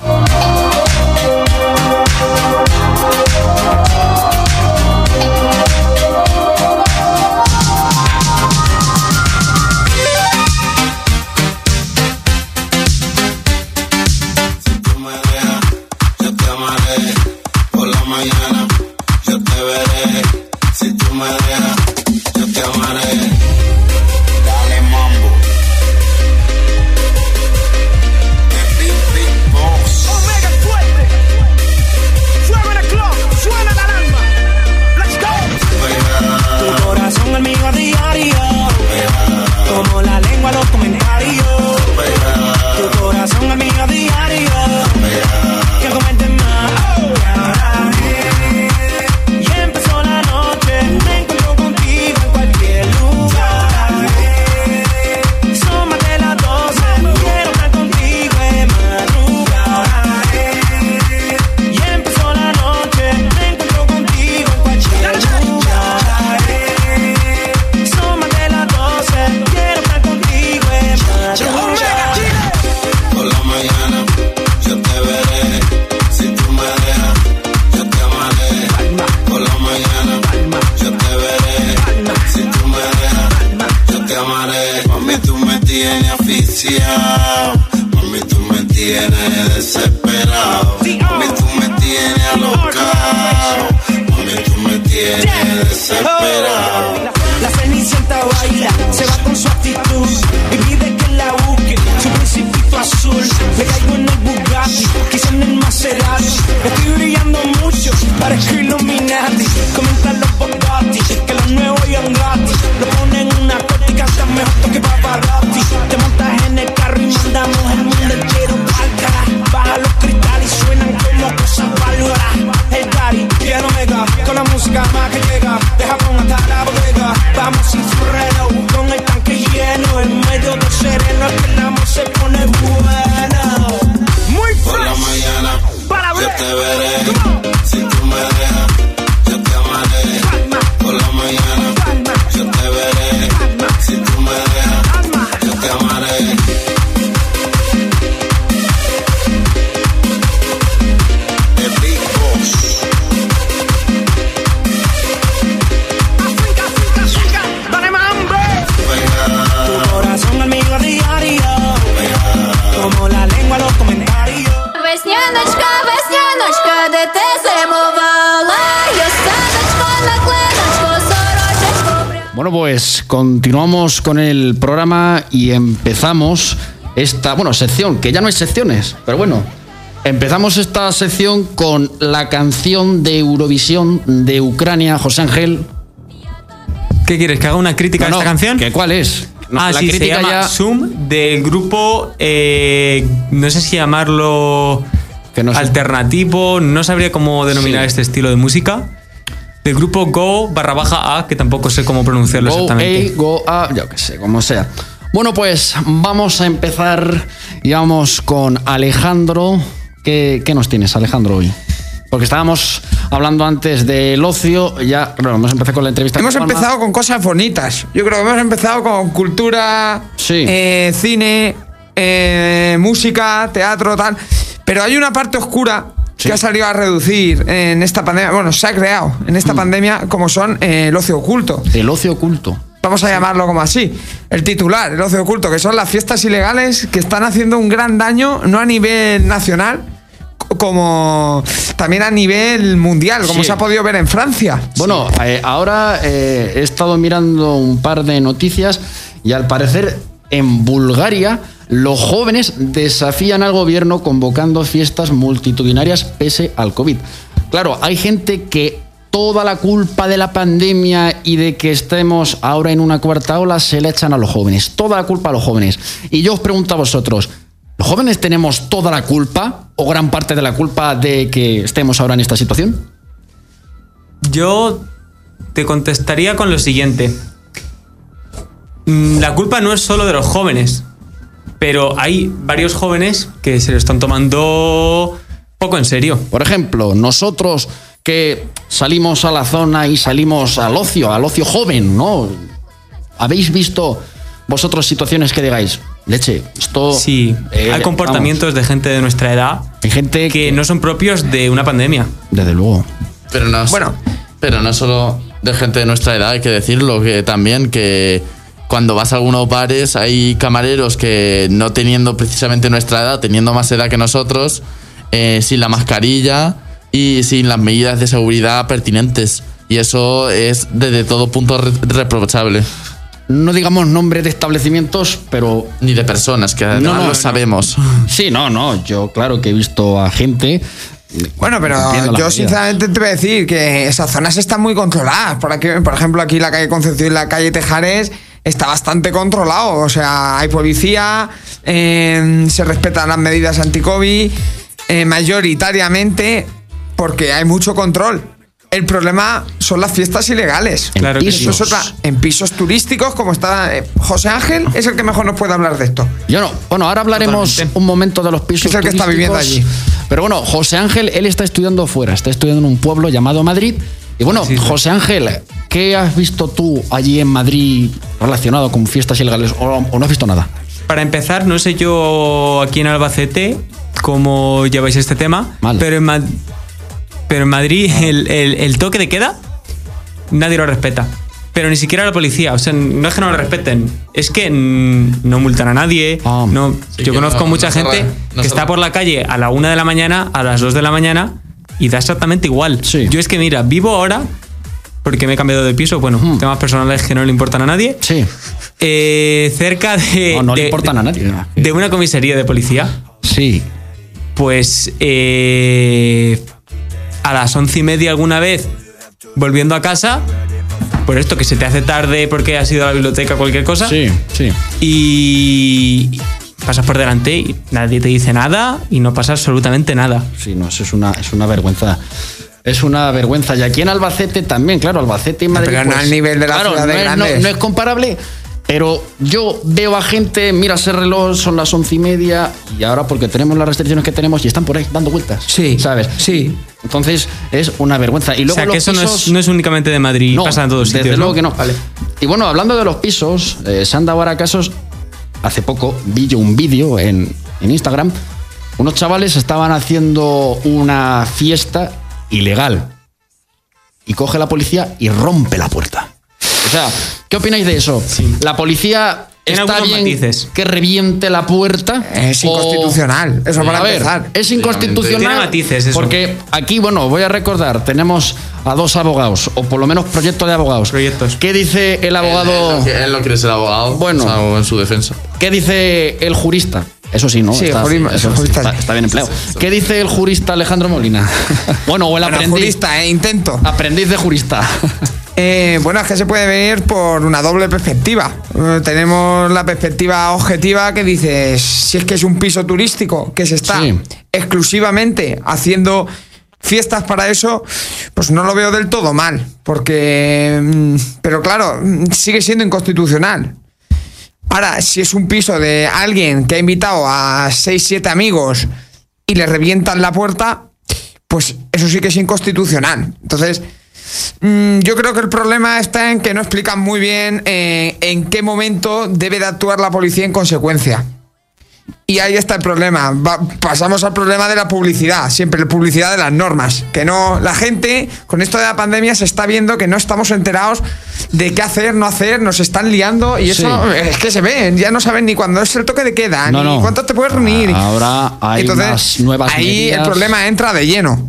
Te veré. Continuamos con el programa y empezamos esta, bueno, sección, que ya no hay secciones, pero bueno, empezamos esta sección con la canción de Eurovisión de Ucrania, José Ángel. ¿Qué quieres? ¿Que haga una crítica No, a no, esta canción? ¿que ¿Cuál es? No, ah, la sí, se crítica llama ya- Zoom del grupo, eh, no sé si llamarlo Que no sé. alternativo, no sabría cómo denominar Sí. este estilo de música. Del grupo Go barra baja A, que tampoco sé cómo pronunciarlo Go exactamente. A, Go A, yo qué sé, como sea. Bueno, pues vamos a empezar y vamos con Alejandro. ¿Qué, qué nos tienes, Alejandro, hoy? Porque estábamos hablando antes del ocio, ya, bueno, hemos empezado con la entrevista. Hemos con empezado con cosas bonitas. Yo creo que hemos empezado con cultura, Sí. eh, cine, eh, música, teatro, tal. Pero hay una parte oscura Sí. que ha salido a reducir en esta pandemia. Bueno, se ha creado en esta pandemia, como son eh, el ocio oculto. El ocio oculto. Vamos a llamarlo como así. El titular, el ocio oculto, que son las fiestas ilegales que están haciendo un gran daño, no a nivel nacional, como también a nivel mundial, como Sí. se ha podido ver en Francia. Bueno, eh, ahora eh, he estado mirando un par de noticias y al parecer en Bulgaria los jóvenes desafían al gobierno convocando fiestas multitudinarias pese al COVID. Claro, hay gente que toda la culpa de la pandemia y de que estemos ahora en una cuarta ola se le echan a los jóvenes. Toda la culpa a los jóvenes. Y yo os pregunto a vosotros, ¿los jóvenes tenemos toda la culpa o gran parte de la culpa de que estemos ahora en esta situación? Yo te contestaría con lo siguiente. Mm, La culpa no es solo de los jóvenes, pero hay varios jóvenes que se lo están tomando poco en serio. Por ejemplo, nosotros que salimos a la zona y salimos al ocio, al ocio joven, ¿no? ¿Habéis visto vosotros situaciones que digáis, leche, esto... Sí, eh, hay comportamientos de gente de nuestra edad hay gente que no son propios de una pandemia. Desde luego. Pero no, es- Bueno. pero no solo de gente de nuestra edad, hay que decirlo, que también que cuando vas a algunos bares hay camareros que no teniendo precisamente nuestra edad, teniendo más edad que nosotros, eh, sin la mascarilla y sin las medidas de seguridad pertinentes. Y eso es desde todo punto re- reprochable. No digamos nombres de establecimientos, pero Ni de personas, que además no, lo no. sabemos. sí, no, no, yo claro que he visto a gente... Bueno, pero yo medidas. sinceramente te voy a decir que esas zonas están muy controladas. Por, aquí, por ejemplo, aquí la calle Concepción y la calle Tejares está bastante controlado. O sea, hay policía, eh, se respetan las medidas anti-COVID, eh, mayoritariamente porque hay mucho control. El problema son las fiestas ilegales. En Claro que Eso es pisos. otra- en pisos turísticos, como está eh, José Ángel, es el que mejor nos puede hablar de esto. Yo no. Bueno, ahora hablaremos Totalmente. un momento de los pisos. Es el que está viviendo turísticos. Pero bueno, José Ángel, él está estudiando fuera, está estudiando en un pueblo llamado Madrid. Y bueno, Sí, sí. José Ángel, ¿qué has visto tú allí en Madrid relacionado con fiestas ilegales o, o no has visto nada? Para empezar, no sé yo aquí en Albacete cómo lleváis este tema, Mal. pero en, Ma- pero en Madrid el, el- el toque de queda nadie lo respeta. Pero ni siquiera la policía, o sea, no es que no lo respeten, es que no multan a nadie. Ah. no, Sí, yo conozco no- mucha no gente no que está por la calle a la una de la mañana, a las 2 de la mañana y da exactamente igual. Sí. Yo es que mira, vivo ahora porque me he cambiado de piso, bueno, Hmm. temas personales que no le importan a nadie. Sí. Eh, cerca de. No, no le de- importan a nadie. De una comisaría de policía. Sí. Pues. eh, a las once y media alguna vez, volviendo a casa. Por esto que se te hace tarde porque has ido a la biblioteca, cualquier cosa. Sí, sí. Y. Pasas por delante y nadie te dice nada y no pasa absolutamente nada. Sí, no, eso es una, es una vergüenza. Es una vergüenza. Y aquí en Albacete también, claro, Albacete y Madrid. pero no pues, al nivel de las claro, ciudades no es, grandes. no- no es comparable. Pero yo veo a gente, mira ese reloj, son las once y media, y ahora porque tenemos las restricciones que tenemos y están por ahí dando vueltas. Sí, ¿Sabes? sí. Entonces es una vergüenza. Y luego o sea, los que eso no, es, no es únicamente de Madrid, no, pasa en todos desde sitios. luego ¿no? que no. Y bueno, hablando de los pisos, eh, se han dado ahora casos. Hace poco vi yo un vídeo en, en Instagram. Unos chavales estaban haciendo una fiesta ilegal. Y coge la policía y rompe la puerta. O sea, ¿qué opináis de eso? La policía está bien matices. que reviente la puerta. Es o- inconstitucional, eso para a ver, empezar. es inconstitucional. Tiene matices eso. Porque aquí, bueno, voy a recordar, tenemos a dos abogados, o por lo menos proyecto de abogados. Proyectos. ¿Qué dice el abogado? Él, él- él no quiere ser abogado. Bueno. o sea, en su defensa. ¿Qué dice el jurista? Eso sí, ¿no? Sí, eso jurista. está, está bien empleado. ¿Qué dice el jurista Alejandro Molina? bueno, o el Bueno, aprendiz. jurista, eh, intento. Aprendiz de jurista. Eh, bueno, es que se puede ver por una doble perspectiva. Eh, tenemos la perspectiva objetiva que dice, si es que es un piso turístico que se está Sí. exclusivamente haciendo fiestas para eso, pues no lo veo del todo mal, porque... mm, Pero claro, mm, sigue siendo inconstitucional. Ahora, si es un piso de alguien que ha invitado a 6, 7 amigos y le revientan la puerta, pues eso sí que es inconstitucional. Entonces, mm, yo creo que el problema está en que no explican muy bien eh, en qué momento debe de actuar la policía en consecuencia. Y ahí está el problema. Va- pasamos al problema de la publicidad, siempre la publicidad de las normas. Que no, la gente con esto de la pandemia se está viendo que no estamos enterados de qué hacer, no hacer, nos están liando y eso Sí. es que se ven, ya no saben ni cuándo es el toque de queda, No, ni no. cuánto te puedes reunir. Ahora hay unas nuevas ahí medidas. el problema entra de lleno.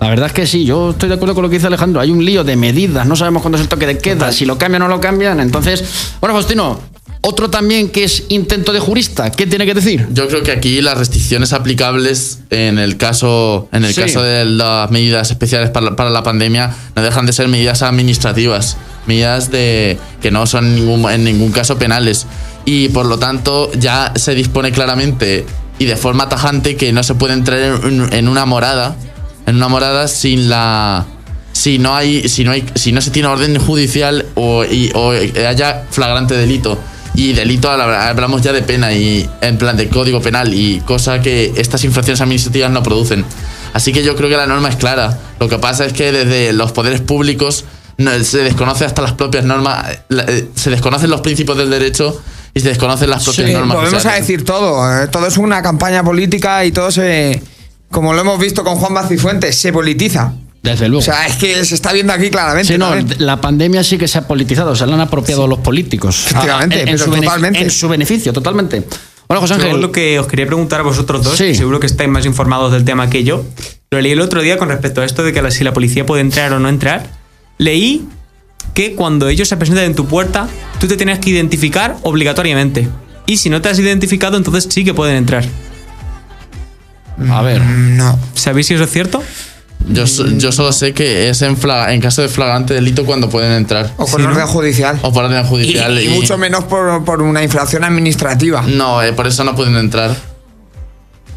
La verdad es que sí, yo estoy de acuerdo con lo que dice Alejandro. Hay un lío de medidas, no sabemos cuándo es el toque de queda, si lo cambian o no lo cambian. Entonces, bueno, Faustino, otro también que es intento de jurista, ¿qué tiene que decir? Yo creo que aquí las restricciones aplicables en el caso, en el Sí. caso de las medidas especiales para, la- para la pandemia no dejan de ser medidas administrativas, medidas de que no son en ningún, en ningún caso penales y por lo tanto ya se dispone claramente y de forma tajante que no se puede entrar en, en una morada, en una morada sin la si no hay si no hay si no se tiene orden judicial o, y- o haya flagrante delito y delito habla- hablamos ya de pena y en plan de código penal y cosa que estas infracciones administrativas no producen así que yo creo que la norma es clara lo que pasa es que desde los poderes públicos se desconoce hasta las propias normas eh, se desconocen los principios del derecho y se desconocen las propias Sí, normas volvemos a decir todo. eh, Todo es una campaña política y todo se. Como lo hemos visto con Juan Macifuentes, se politiza. Desde luego. O sea, es que se está viendo aquí claramente. Sí, no, la pandemia sí que se ha politizado, se la han apropiado los políticos. Efectivamente, Ah, en, en pero su beneficio, totalmente. en su beneficio, totalmente. Bueno, José Yo Ángel. lo que os quería preguntar a vosotros dos, Sí. que seguro que estáis más informados del tema que yo, lo leí el otro día con respecto a esto de que la- si la policía puede entrar o no entrar. Leí que cuando ellos se presentan en tu puerta, tú te tienes que identificar obligatoriamente. Y si no te has identificado, entonces sí que pueden entrar. A ver. No. ¿Sabéis si eso es cierto? Yo, so- yo solo sé que es en, en caso de flagrante delito cuando pueden entrar O Sí, ¿no? orden judicial. o por orden Y, judicial y mucho menos por, por una infracción administrativa. no eh, por eso no pueden entrar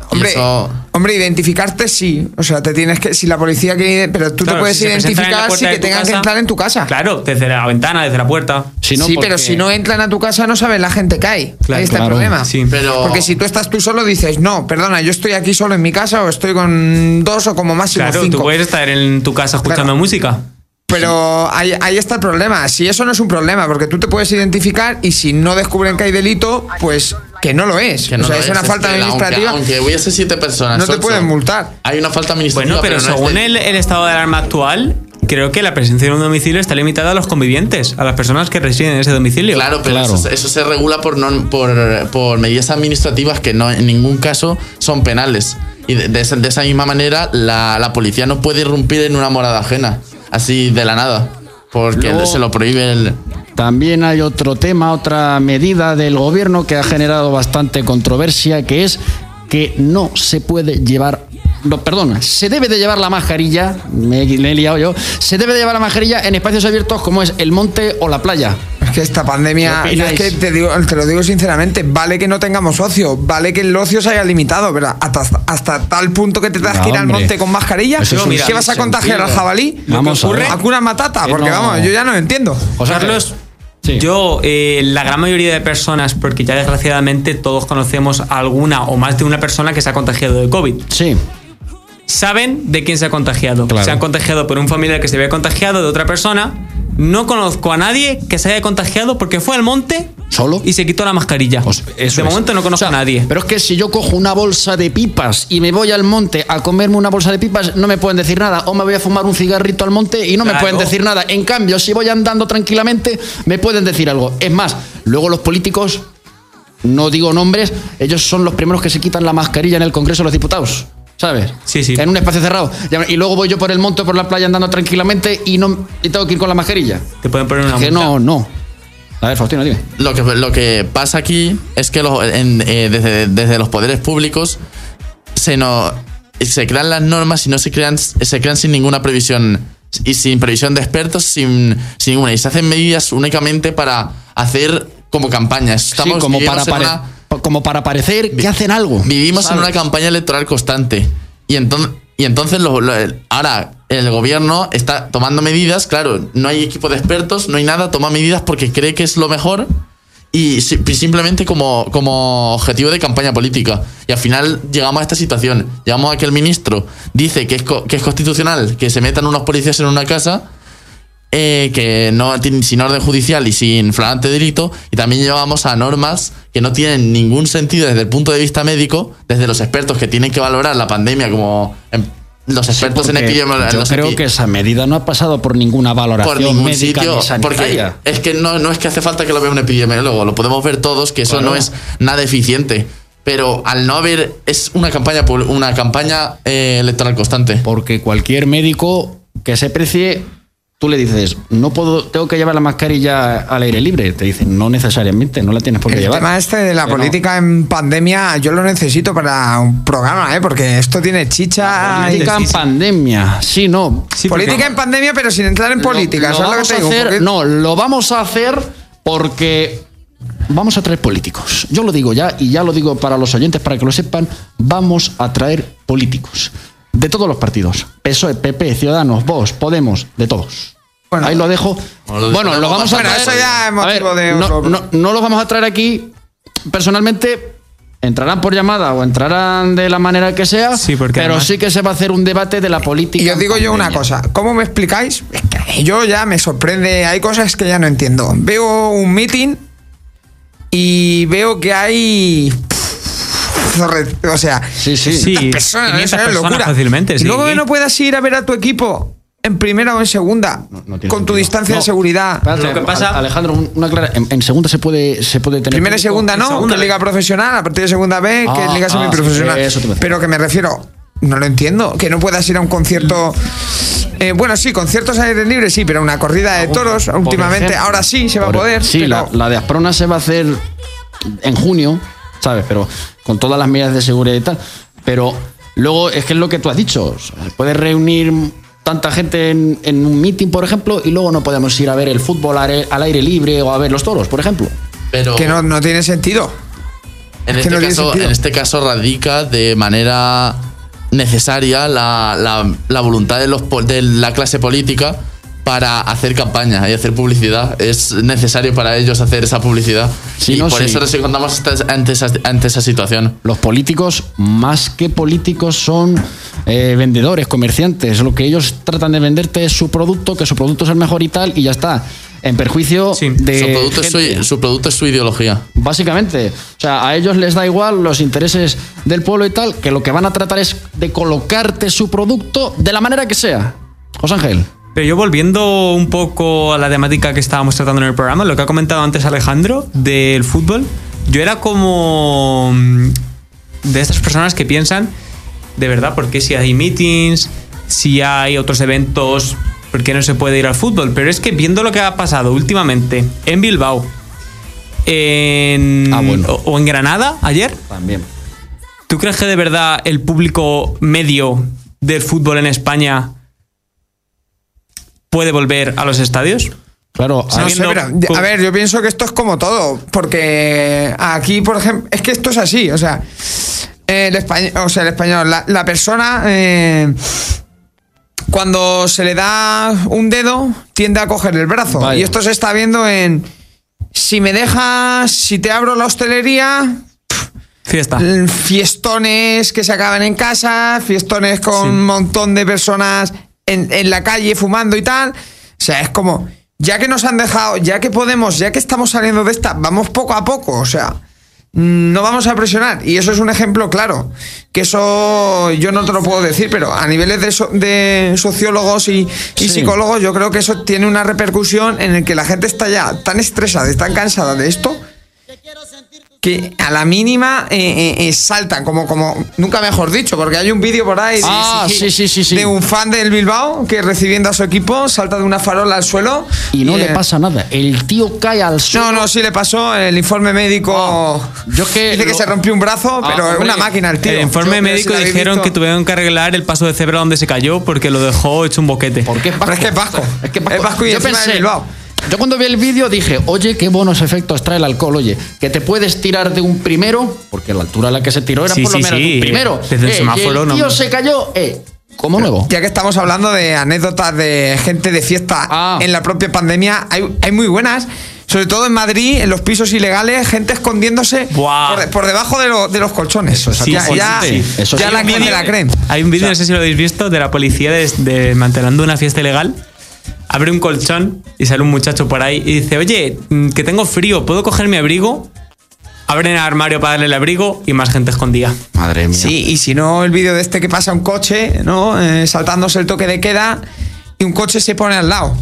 Y Hombre, eso- hombre, identificarte sí. O sea, te tienes que. Si la policía quiere. Pero tú Claro, te puedes si identificar de que tengan que entrar en tu casa. Claro, desde la ventana, desde la puerta. Si no, sí, porque- pero si no entran a tu casa no sabes la gente que hay. Claro, Ahí está claro. el problema. Sí. Pero- Porque si tú estás tú solo dices, no, perdona, yo estoy aquí solo en mi casa o estoy con dos o como máximo Claro, cinco. tú puedes estar en tu casa escuchando Claro. música. Pero ahí, ahí está el problema. Si eso no es un problema, porque tú te puedes identificar y si no descubren que hay delito, pues que no lo es. Que no o sea, lo es una falta administrativa. Aunque, aunque hubiese siete personas. No te ocho, pueden multar. Hay una falta administrativa. Bueno, pero, no es según de- el, el estado de alarma actual, creo que la presencia en un domicilio está limitada a los convivientes, a las personas que residen en ese domicilio. Claro, pero Claro. Eso, eso se regula por, non- por, por medidas administrativas que no en ningún caso son penales. Y de, de esa, de esa misma manera, la, la policía no puede irrumpir en una morada ajena, así de la nada, porque Luego- se lo prohíbe el. También hay otro tema, otra medida del gobierno que ha generado bastante controversia, que es que no se puede llevar. No, perdona, se debe de llevar la mascarilla, me, he- me he liado yo, se debe de llevar la mascarilla en espacios abiertos como es el monte o la playa. Es que esta pandemia, ¿Qué yo es que te, digo, te lo digo sinceramente, vale que no tengamos ocio, vale que el ocio se haya limitado, pero hasta, hasta tal punto que te tengas No, que ir al monte con mascarilla, Eso es ¿qué vas a contagiar al jabalí? Vamos a ver. ¿Hakuna matata? Que Porque no. vamos, yo ya no lo entiendo. José Ángel. Carlos, Sí. yo, eh, la gran mayoría de personas, porque ya desgraciadamente todos conocemos a alguna o más de una persona que se ha contagiado de COVID, Sí, saben de quién se ha contagiado. Claro. Se han contagiado por un familiar que se había contagiado de otra persona. No conozco a nadie que se haya contagiado porque fue al monte ¿Solo? y se quitó la mascarilla. Pues eso de es. momento no conozco O sea, a nadie. Pero es que si yo cojo una bolsa de pipas y me voy al monte a comerme una bolsa de pipas, no me pueden decir nada. O me voy a fumar un cigarrito al monte y no me pueden decir nada. En cambio, si voy andando tranquilamente, me pueden decir algo. Es más, luego los políticos, no digo nombres, ellos son los primeros que se quitan la mascarilla en el Congreso de los Diputados. ¿Sabes? Sí, sí. En un espacio cerrado. Y luego voy yo por el monte, por la playa andando tranquilamente y no y tengo que ir con la mascarilla. Te pueden poner una Que multa. no, no. A ver, Faustino, dime. Lo que, lo que pasa aquí es que los- en- eh, desde, desde los poderes públicos se, no, se crean las normas y no se crean, se crean sin ninguna previsión y sin previsión de expertos, sin, sin ninguna. Y se hacen medidas únicamente para hacer como campañas. Estamos sí, como para, una- como para parecer que hacen algo. Vivimos en una campaña electoral constante. Y entonces, y entonces lo- lo- ahora el gobierno está tomando medidas, claro, no hay equipo de expertos, no hay nada, toma medidas porque cree que es lo mejor y si- simplemente como, como objetivo de campaña política. Y al final llegamos a esta situación. Llegamos a que el ministro dice que es, co- que es constitucional que se metan unos policías en una casa eh, que no tienen sin orden judicial y sin flagrante delito, y también llevamos a normas que no tienen ningún sentido desde el punto de vista médico, desde los expertos que tienen que valorar la pandemia como em, los expertos en epidemiología. Yo creo epi- que esa medida no ha pasado por ninguna valoración por ningún médica sitio. ni Porque es que no, no es que hace falta que lo vea un epidemiólogo, lo podemos ver todos, que eso Claro. no es nada eficiente. Pero al no haber, es una campaña, una campaña eh, electoral constante. Porque cualquier médico que se precie, tú le dices, no puedo, tengo que llevar la mascarilla al aire libre. Te dicen, no necesariamente, no la tienes por qué El llevar. tema este de la no. política en pandemia, yo lo necesito para un programa, ¿eh? porque esto tiene chicha. y- Política en pandemia, sí, no. Sí, política en pandemia, pero sin entrar en política. Lo- lo ¿sabes lo vamos que te a digo? hacer- Porque- No, lo vamos a hacer porque vamos a traer políticos. Yo lo digo ya y ya lo digo para los oyentes para que lo sepan. Vamos a traer políticos de todos los partidos: PSOE, PP, Ciudadanos, Vox, Podemos, de todos. Bueno. Ahí lo dejo. Bueno, lo Bueno, lo vamos a Bueno, traer. eso ya es motivo ver, de no, no, no los vamos a traer aquí personalmente. Entrarán por llamada o entrarán de la manera que sea, Sí, porque pero además- sí que se va a hacer un debate de la política. Y os digo yo una cosa, ¿cómo me explicáis? Es que yo ya me sorprende, hay cosas que ya no entiendo. Veo un meeting y veo que hay... zorre- O sea, Sí, sí. Sí, 500 personas, 500 eso es personas locura. fácilmente, Y luego que no puedas ir a ver a tu equipo en primera o en segunda, No con tu sentido. distancia No. de seguridad. Lo que pasa- Alejandro, un- una clara. En, en segunda se puede, se puede tener. Primera y segunda no, segunda que es liga profesional, a partir de segunda B, que Ah, es liga ah, semiprofesional. Pero que me refiero, no lo entiendo, que no puedas ir a un concierto. eh, bueno, sí, conciertos al aire libre, sí, pero una corrida de toros, últimamente, ejemplo. ahora sí se va a poder. Sí, pero- la, la de Asprona se va a hacer en junio, ¿sabes? Pero con todas las medidas de seguridad y tal. Pero luego es que es lo que tú has dicho. o sea, puedes reunir tanta gente en, en un meeting, por ejemplo, y luego no podemos ir a ver el fútbol al aire, libre o a ver los toros, por ejemplo. Pero que no, no tiene sentido. en, que este no tiene caso, sentido. en este caso radica de manera necesaria la, la- la voluntad de, los, pol- de la clase política para hacer campaña y hacer publicidad. Es necesario para ellos hacer esa publicidad. Sí, y no, por sí. eso nos encontramos ante- esa, ante esa situación. Los políticos, más que políticos, son eh, vendedores, comerciantes. Lo que ellos tratan de venderte es su producto, que su producto es el mejor y tal, y ya está. En perjuicio Sí. de. su, producto es gente. su, su producto es su ideología. Básicamente, o sea, a ellos les da igual los intereses del pueblo y tal, que lo que van a tratar es de colocarte su producto de la manera que sea. José Ángel. Pero yo volviendo un poco a la temática que estábamos tratando en el programa, lo que ha comentado antes Alejandro del fútbol, yo era como mm, de estas personas que piensan, de verdad, porque si hay meetings, si hay otros eventos, ¿por qué no se puede ir al fútbol? Pero es que viendo lo que ha pasado últimamente en Bilbao, en, Ah, bueno. o, o en Granada ayer, También. ¿Tú crees que de verdad el público medio del fútbol en España puede volver a los estadios? Claro, No sé, pero, a ver, yo pienso que esto es como todo, porque aquí, por ejemplo, es que esto es así, o sea, el español, o sea, el español, la, la persona, eh, cuando se le da un dedo, tiende a coger el brazo. Vaya. Y esto se está viendo en, si me dejas, si te abro la hostelería, Fiesta. Fiestones que se acaban en casa, fiestones con Sí. un montón de personas en, en la calle fumando y tal. O sea, es como, ya que nos han dejado, ya que podemos, ya que estamos saliendo de esta, vamos poco a poco, o sea, no vamos a presionar. Y eso es un ejemplo claro, que eso yo no te lo puedo decir, pero a niveles de, so- de sociólogos y, y Sí. psicólogos, yo creo que eso tiene una repercusión en el que la gente está ya tan estresada y tan cansada de esto que a la mínima eh, eh, eh, saltan, como, como, nunca mejor dicho, porque hay un vídeo por ahí de, Ah, sí, sí, sí, sí. de un fan del Bilbao que recibiendo a su equipo salta de una farola al suelo. y no le pasa nada. El tío cae al suelo. No, no, sí le pasó el informe médico. Ah, yo que dice que se rompió un brazo, Ah, pero es una máquina el tío. el informe Yo, médico si dijeron visto- que tuvieron que arreglar el paso de cebra donde se cayó porque lo dejó hecho un boquete. ¿Por qué es Pero es que es vasco. Es que Es vasco y yo encima de pensé, Bilbao. Yo cuando vi el vídeo dije, oye, qué buenos efectos trae el alcohol, oye, que te puedes tirar de un primero, porque la altura a la que se tiró era Sí, por lo sí, menos sí. un primero. Desde el Eh, semáforo, y el no- tío se cayó, eh, como nuevo. Ya que estamos hablando de anécdotas de gente de fiesta Ah. en la propia pandemia, hay, hay muy buenas. Sobre todo en Madrid, en los pisos ilegales, gente escondiéndose Buah. por, por debajo de, lo- de los colchones. Eso es ya, ya, Eso ya sí. la Hay un creen de vídeo- la creen. Hay un vídeo, no sé si lo habéis visto, de la policía des- desmantelando una fiesta ilegal. Abre un colchón y sale un muchacho por ahí y dice, oye, mm, que tengo frío, ¿puedo coger mi abrigo? Abren el armario para darle el abrigo y más gente escondida. Madre mía. Sí, y si no, el vídeo de este que pasa un coche, ¿no? Eh, saltándose el toque de queda y un coche se pone al lado.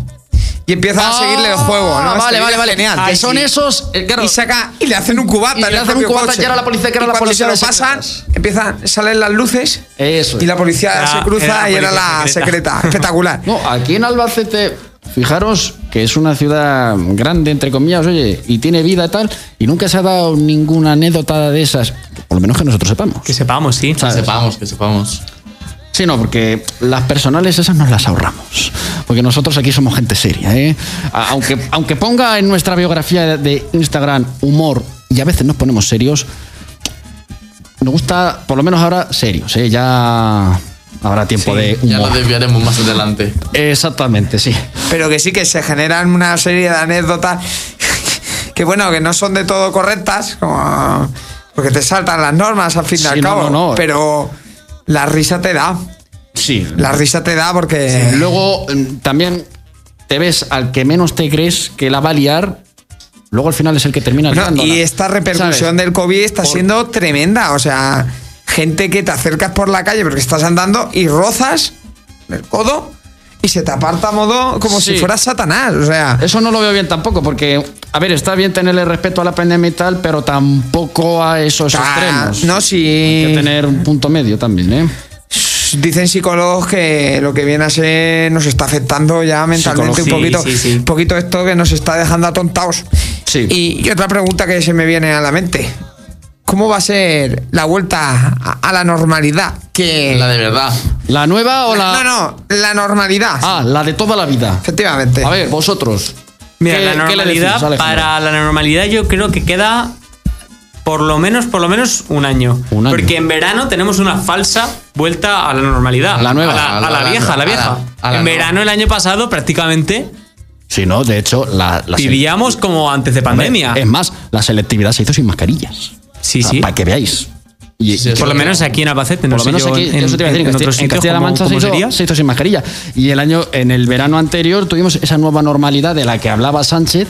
Y empieza a seguirle el juego, ¿no? Ah, Este Vale, vídeo vale, vale. Genial. Que son sí. esos. eh, claro, Y saca y le hacen un cubata. Y le hacen un cubata coche. y ahora la policía- que era Y la cuando policía se lo de pasan, empiezan, salen las luces. Eso Y la policía Era- se era cruza y era la secreta. secreta. Espectacular. No, aquí en Albacete, fijaros que es una ciudad grande, entre comillas, oye, y tiene vida y tal, y nunca se ha dado ninguna anécdota de esas, por lo menos que nosotros sepamos. Que sepamos, sí. Que sepamos, que sepamos. Sí, no, porque las personales esas nos las ahorramos. Porque nosotros aquí somos gente seria, ¿eh? Aunque, aunque ponga en nuestra biografía de Instagram humor y a veces nos ponemos serios, nos gusta, por lo menos ahora, serios, ¿eh? Ya habrá tiempo de Ya lo humor. desviaremos más adelante. Exactamente, sí. Pero que sí que se generan una serie de anécdotas que, bueno, que no son de todo correctas, como- porque te saltan las normas al fin y Sí, al no, cabo. no, no. Pero la risa te da. Sí. La risa te da porque. Luego mm, también te ves al que menos te crees que la va a liar, luego al final es el que termina Bueno, y esta repercusión ¿Sabes? del COVID está Por- siendo tremenda. O sea, gente que te acercas por la calle porque estás andando y rozas el codo y se te aparta a modo como Sí. si fueras Satanás. O sea, Eso no lo veo bien tampoco, porque, a ver, está bien tenerle respeto a la pandemia y tal, pero tampoco a esos Ah, extremos. no, sí. Hay que tener un punto medio también, ¿eh? dicen psicólogos que lo que viene a ser nos está afectando ya mentalmente un poquito, sí, sí, sí. un poquito esto que nos está dejando atontados. Sí. Y, y otra pregunta que se me viene a la mente. ¿Cómo va a ser la vuelta a, a la normalidad? Que La de verdad. ¿La nueva o la.? No, no, la normalidad. Ah, la de toda la vida. Efectivamente. A ver, vosotros. Mira, ¿qué- la qué le normalidad, decís, para la normalidad yo creo que queda por lo menos, por lo menos un año. Un año. Porque en verano tenemos una falsa vuelta a la normalidad. A la nueva. A la, A la- a la a la- vieja, a la vieja. a la en nueva. verano el año pasado prácticamente Sí, no, de hecho, la. la vivíamos como antes de pandemia. Es más, la selectividad se hizo sin mascarillas. Sí, sí. Para que veáis. Y, Sí, y- sí, por lo menos aquí en Albacete, no por lo menos aquí, en, eso te iba a decir, en en, otros Castilla- en sitios Castilla-La Mancha hizo, se hizo sin mascarilla. Y el año, en el verano anterior, tuvimos esa nueva normalidad de la que hablaba Sánchez.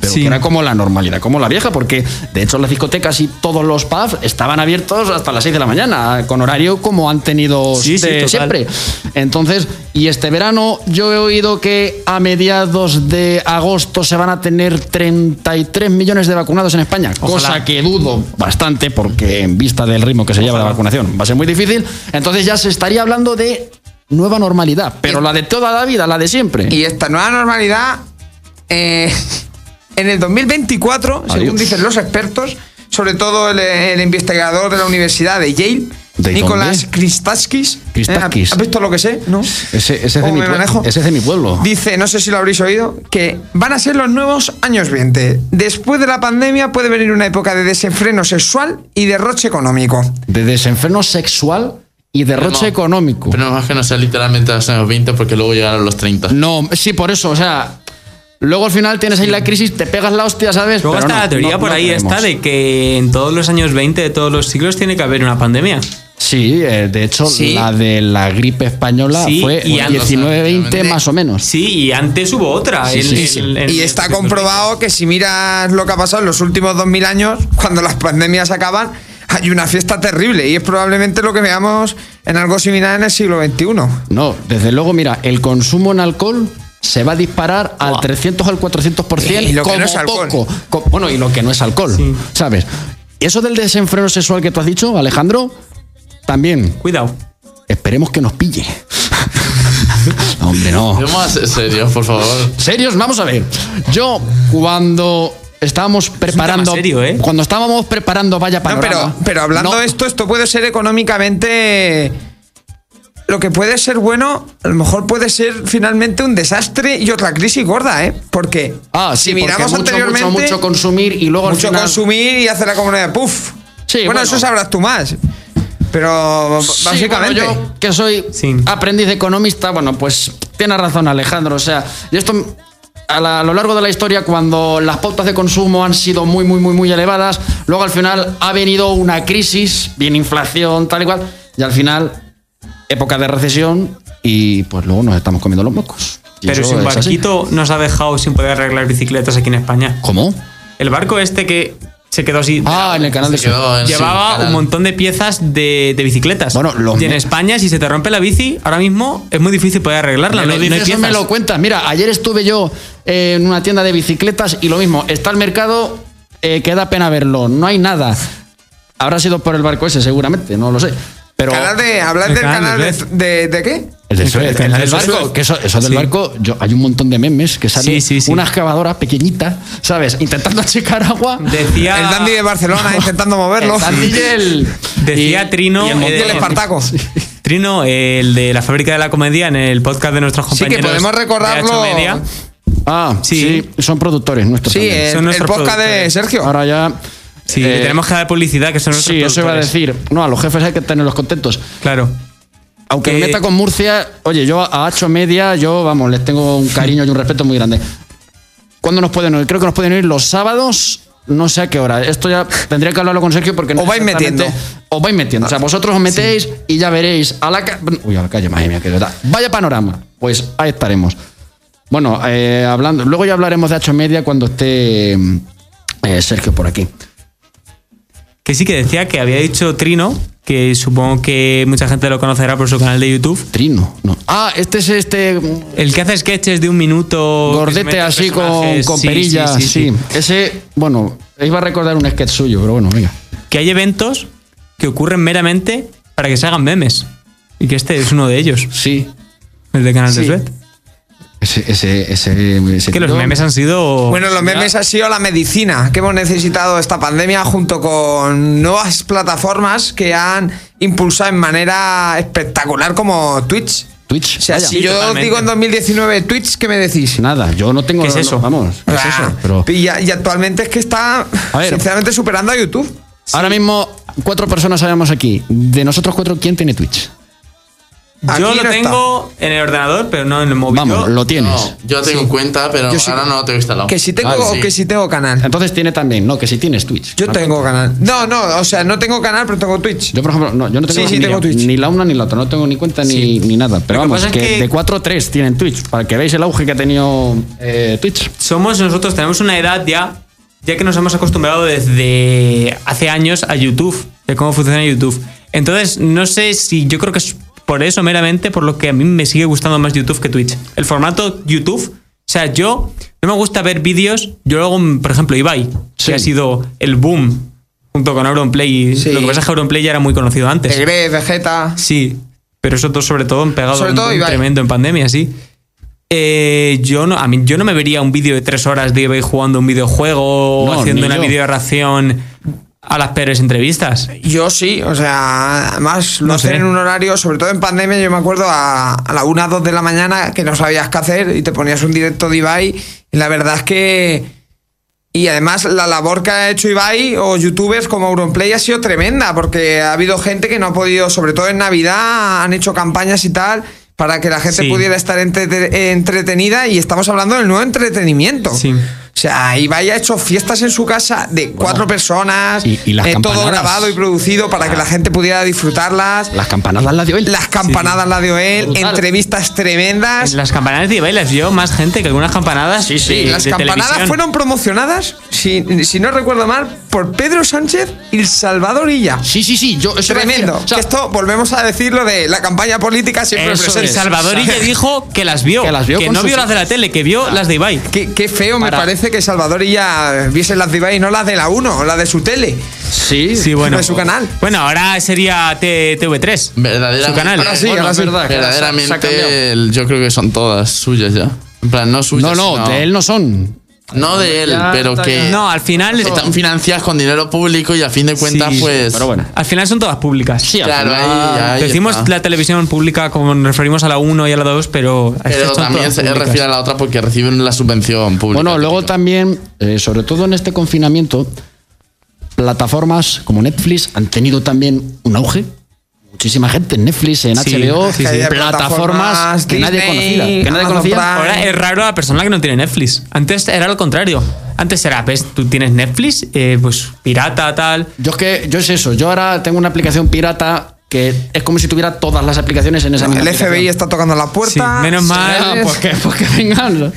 Pero Sí. que era como la normalidad, como la vieja, porque de hecho las discotecas y todos los pubs estaban abiertos hasta las 6 de la mañana, con horario como han tenido Sí, sí, siempre. Entonces, y este verano yo he oído que a mediados de agosto se van a tener 33 millones de vacunados en España, cosa que dudo bastante porque en vista del ritmo que se lleva la vacunación va a ser muy difícil. Entonces ya se estaría hablando de nueva normalidad, pero la de toda la vida, la de siempre. Y esta nueva normalidad, eh, en el 2024, según dicen los expertos, sobre todo el, el investigador de la Universidad de Yale, ¿De Nicolás dónde? Kristaskis. Kristaskis. ¿Has visto lo que sé? ¿No? Ese, ese es de ¿Cómo mi me pue- manejo? ese es de mi pueblo. Dice, no sé si lo habréis oído, que van a ser los nuevos años 20. Después de la pandemia puede venir una época de desenfreno sexual y derroche económico. De desenfreno sexual y derroche no. económico. Pero más que no sea literalmente los años 20 porque luego llegaron los 30. No, sí, por eso, o sea. Luego al final tienes ahí la crisis, te pegas la hostia, ¿sabes? Luego Pero está no, la teoría no- por no ahí creemos. está de que en todos los años 20 de todos los siglos tiene que haber una pandemia. Sí, eh, de hecho, Sí. la de la gripe española Sí, fue y antes, 19-20 más o menos. Sí, y antes hubo otra. Sí, Y está comprobado que si miras lo que ha pasado en los últimos 2000 años, cuando las pandemias acaban, hay una fiesta terrible y es probablemente lo que veamos en algo similar en el siglo XXI. No, desde luego, mira, el consumo en alcohol se va a disparar al 300 al 400% Y lo que no es alcohol. poco. Co- bueno, y lo que no es alcohol, Sí. ¿sabes? Eso del desenfreno sexual que tú has dicho, Alejandro, también Cuidado. esperemos que nos pille. No, Hombre, no. Vamos a ser serios, por favor. ¿Serios? Vamos a ver. Yo, cuando estábamos preparando. serio, ¿eh? Cuando estábamos preparando Vaya No, Panorama. pero, pero hablando no, de esto, esto puede ser económicamente. Lo que puede ser bueno, a lo mejor puede ser finalmente un desastre y otra crisis gorda, ¿eh? Porque Ah, sí, si porque miramos mucho, anteriormente. mucho, mucho consumir y luego al mucho final- consumir y hacer la comunidad puff. Sí, bueno, bueno. eso sabrás tú más. Pero Sí, básicamente. bueno, yo, que soy Sí. aprendiz de economista, bueno, pues tiene razón Alejandro. O sea, y esto a, la- a lo largo de la historia, cuando las pautas de consumo han sido muy, muy, muy, muy elevadas, luego al final ha venido una crisis, bien inflación, tal y cual, y al final, época de recesión, y pues luego nos estamos comiendo los mocos. Y Pero si un así. barquito nos ha dejado sin poder arreglar bicicletas aquí en España. ¿Cómo? El barco este que se quedó así. Ah, en el canal de quedó Llevaba sí, un montón de piezas de, de bicicletas. Bueno, los y en España, si se te rompe la bici, ahora mismo es muy difícil poder arreglarla. Me no, lo no hay o me piezas. lo cuentas. Mira, ayer estuve yo eh, en una tienda de bicicletas y lo mismo. Está el mercado, eh, que da pena verlo. No hay nada. Habrá sido por el barco ese, seguramente, no lo sé. Pero. Canal de, ¿Hablas El del canal canal de de, de, de qué? El, de El Suez, canal el de del Suez. barco, que eso, eso del Sí. barco, yo, hay un montón de memes que sale Sí, sí, sí. una excavadora pequeñita, ¿sabes? Intentando achicar agua. Decía. El Dandy de Barcelona intentando moverlo. El Dandy y el- Decía y- Trino, y el Y eh, el Espartaco. Trino, el de la fábrica de la comedia, en el podcast de nuestros Sí, que compañeros. podemos de recordarlo. H Media. Ah, sí. Sí. son productores nuestros. Sí, Son el nuestros podcast de. Sergio. Ahora ya. Sí, eh, le tenemos que dar publicidad, que son nuestros Sí, eso iba a decir. No, a los jefes hay que tenerlos contentos. Claro. Aunque me Eh, meta con Murcia, oye, yo a Hacho Media, yo, vamos, les tengo un cariño y un respeto muy grande. ¿Cuándo nos pueden oír? Creo que nos pueden oír los sábados, no sé a qué hora. Esto ya tendría que hablarlo con Sergio porque no Os vais metiendo. Os vais metiendo. O sea, vosotros os metéis y ya veréis a la calle. Uy, a la calle, madre mía, qué verdad. Vaya panorama. Pues ahí estaremos. Bueno, eh, hablando. Luego ya hablaremos de Hacho Media cuando esté eh, Sergio por aquí. Que sí que decía que había dicho Trino, que supongo que mucha gente lo conocerá por su canal de YouTube. Trino, no. Ah, este es este. mm, El que hace sketches de un minuto. Gordete así con, con Sí, perilla, sí, sí, sí, sí. Ese, bueno, iba a recordar un sketch suyo, pero bueno, venga. Que hay eventos que ocurren meramente para que se hagan memes. Y que este es uno de ellos, Sí. el de Canal de Sí. Suez. Ese, ese, ese, ese Que los memes han sido. Bueno, los memes ha sido la medicina que hemos necesitado esta pandemia junto con nuevas plataformas que han impulsado en manera espectacular como Twitch. Twitch. O sea, vaya. si yo totalmente. digo en 2019 Twitch, ¿qué me decís? Nada, yo no tengo. ¿Qué es no, eso? vamos, ¿qué es eso? Pero y, y actualmente es que está, ver. sinceramente, superando a YouTube. ahora mismo, cuatro personas sabemos aquí. De nosotros cuatro, ¿quién tiene Twitch? Aquí Yo lo no tengo en el ordenador, pero no en el móvil. Vamos, lo tienes. No, yo tengo cuenta, pero Yo sí. ahora no lo tengo instalado. Que si tengo Vale, o sí. que si tengo canal. Entonces tiene también, no, que si tienes Twitch. Yo No, tengo canal. No, no, o sea, no tengo canal, pero tengo Twitch. Yo, por ejemplo, no, yo no tengo, Sí, sí, ni, tengo Twitch. ni la una ni la otra, no tengo ni cuenta ni, ni nada. Pero Lo que vamos, pasa que, es que- de cuatro, tres tienen Twitch, para que veáis el auge que ha tenido eh, Twitch. somos nosotros, tenemos una edad ya, ya que nos hemos acostumbrado desde hace años a YouTube, de cómo funciona YouTube. Entonces, no sé si yo creo que es por eso meramente por lo que a mí me sigue gustando más YouTube que Twitch. El formato YouTube, o sea, yo no me gusta ver vídeos, yo luego, por ejemplo, Ibai, Sí. que ha sido el boom junto con Auronplay. Sí. Lo que pasa es que Auronplay ya era muy conocido antes. Egre, Vegeta. Sí, pero esos dos sobre todo han pegado Sobre un todo Ibai. tremendo en pandemia, sí. Eh, yo no, a mí, yo no me vería un vídeo de tres horas de Ibai jugando un videojuego o haciendo una yo. A las peores entrevistas. Yo sí, o sea, además lo No hacen sé. en un horario, sobre todo en pandemia, yo me acuerdo a, a la 1 2 de la mañana que no sabías qué hacer y te ponías un directo de Ibai y la verdad es que... Y además la labor que ha hecho Ibai o youtubers como Auronplay ha sido tremenda porque ha habido gente que no ha podido, sobre todo en Navidad, han hecho campañas y tal para que la gente Sí. pudiera estar entrete- entretenida y estamos hablando del nuevo entretenimiento. Sí. O sea, Ibai ha hecho fiestas en su casa de cuatro personas, y- y las eh, todo grabado y producido para que la gente pudiera disfrutarlas. Las campanadas las dio él. Las campanadas las dio él, Brutal. entrevistas tremendas. Las campanadas de Ibai las vio más gente que algunas campanadas. Sí, sí. de- Las de campanadas televisión. fueron promocionadas, si, si no recuerdo mal, por Pedro Sánchez y el Salvador Illa. Sí, sí, sí. Yo, eso. Tremendo. O sea, que esto, volvemos a decir lo de la campaña política siempre Eso presente. El Salvador Illa dijo que las vio. Que las vio con no sus vio las de la tele, que vio las de Ibai. Qué, qué feo me parece que Salvador Illa viese las de Ibai y no las de la 1, la de su tele. sí, Sí, bueno. de su canal. Bueno, ahora sería T- TV3. Verdaderamente. Su canal. Ahora sí, Bueno, ahora sí. verdad, que se ha- se ha Verdaderamente, el- yo creo que son todas suyas ya. En plan, no suyas. No, no, sino- de él no son. No de él, Ya pero que bien. No, al final. están financiadas con dinero público y a fin de cuentas, Sí, pues. Pero bueno. Al final son todas públicas. Sí, Claro, ahí, ahí Decimos está. la televisión pública como nos referimos a la 1 y a la 2, pero, Pero también se públicas. refiere a la otra porque reciben la subvención pública. Bueno, luego también, eh, sobre todo en este confinamiento, plataformas como Netflix han tenido también un auge. Muchísima gente en Netflix, en Sí, HBO, sí, sí. Hay plataformas que nadie conocía. Que nadie Amazon conocía. Prime. Ahora es raro la persona que no tiene Netflix. Antes era lo contrario. Antes era, ves, tú tienes Netflix, eh, pues pirata, tal. Yo es que, yo es eso, yo ahora tengo una aplicación pirata que es como si tuviera todas las aplicaciones en esa misma El. FBI está tocando la puerta. Sí, menos mal. Ah, pues que, pues que vengan.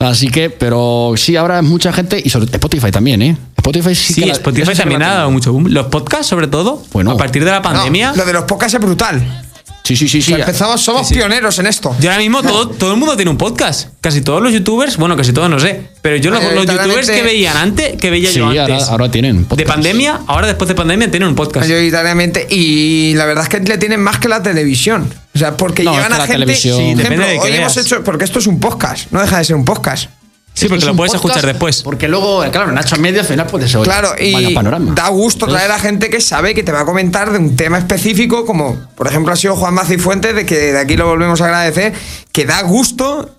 Así que, pero sí, ahora mucha gente, y sobre Spotify también, ¿eh? Spotify sí, Sí, que la- Spotify que también ha dado mucho boom. Los podcasts, sobre todo, Bueno. a partir de la No, pandemia. lo de los podcasts es brutal. Sí, sí, sí, sí. O sea, empezamos, somos Sí, sí. pioneros en esto. Yo ahora mismo todo, todo el mundo tiene un podcast. Casi todos los youtubers, bueno, casi todos no sé. Pero yo los, los Mayoritariamente- youtubers que veían antes, que veía Sí, yo antes. ahora tienen. de podcast. pandemia, ahora después de pandemia tienen un podcast. Mayoritariamente. Y la verdad es que le tienen más que la televisión. O sea, porque No, llevan es que a la gente. televisión- Por Sí, ejemplo, depende de qué hoy hemos hecho. Porque esto es un podcast, no deja de ser un podcast. Sí, porque lo puedes podcast, escuchar después. Porque luego, claro, Nacho Media al final puede ser. Claro, vaya y panorama. da gusto traer a gente que sabe que te va a comentar de un tema específico, como por ejemplo ha sido Juan Macifuentes, de que de aquí lo volvemos a agradecer, que da gusto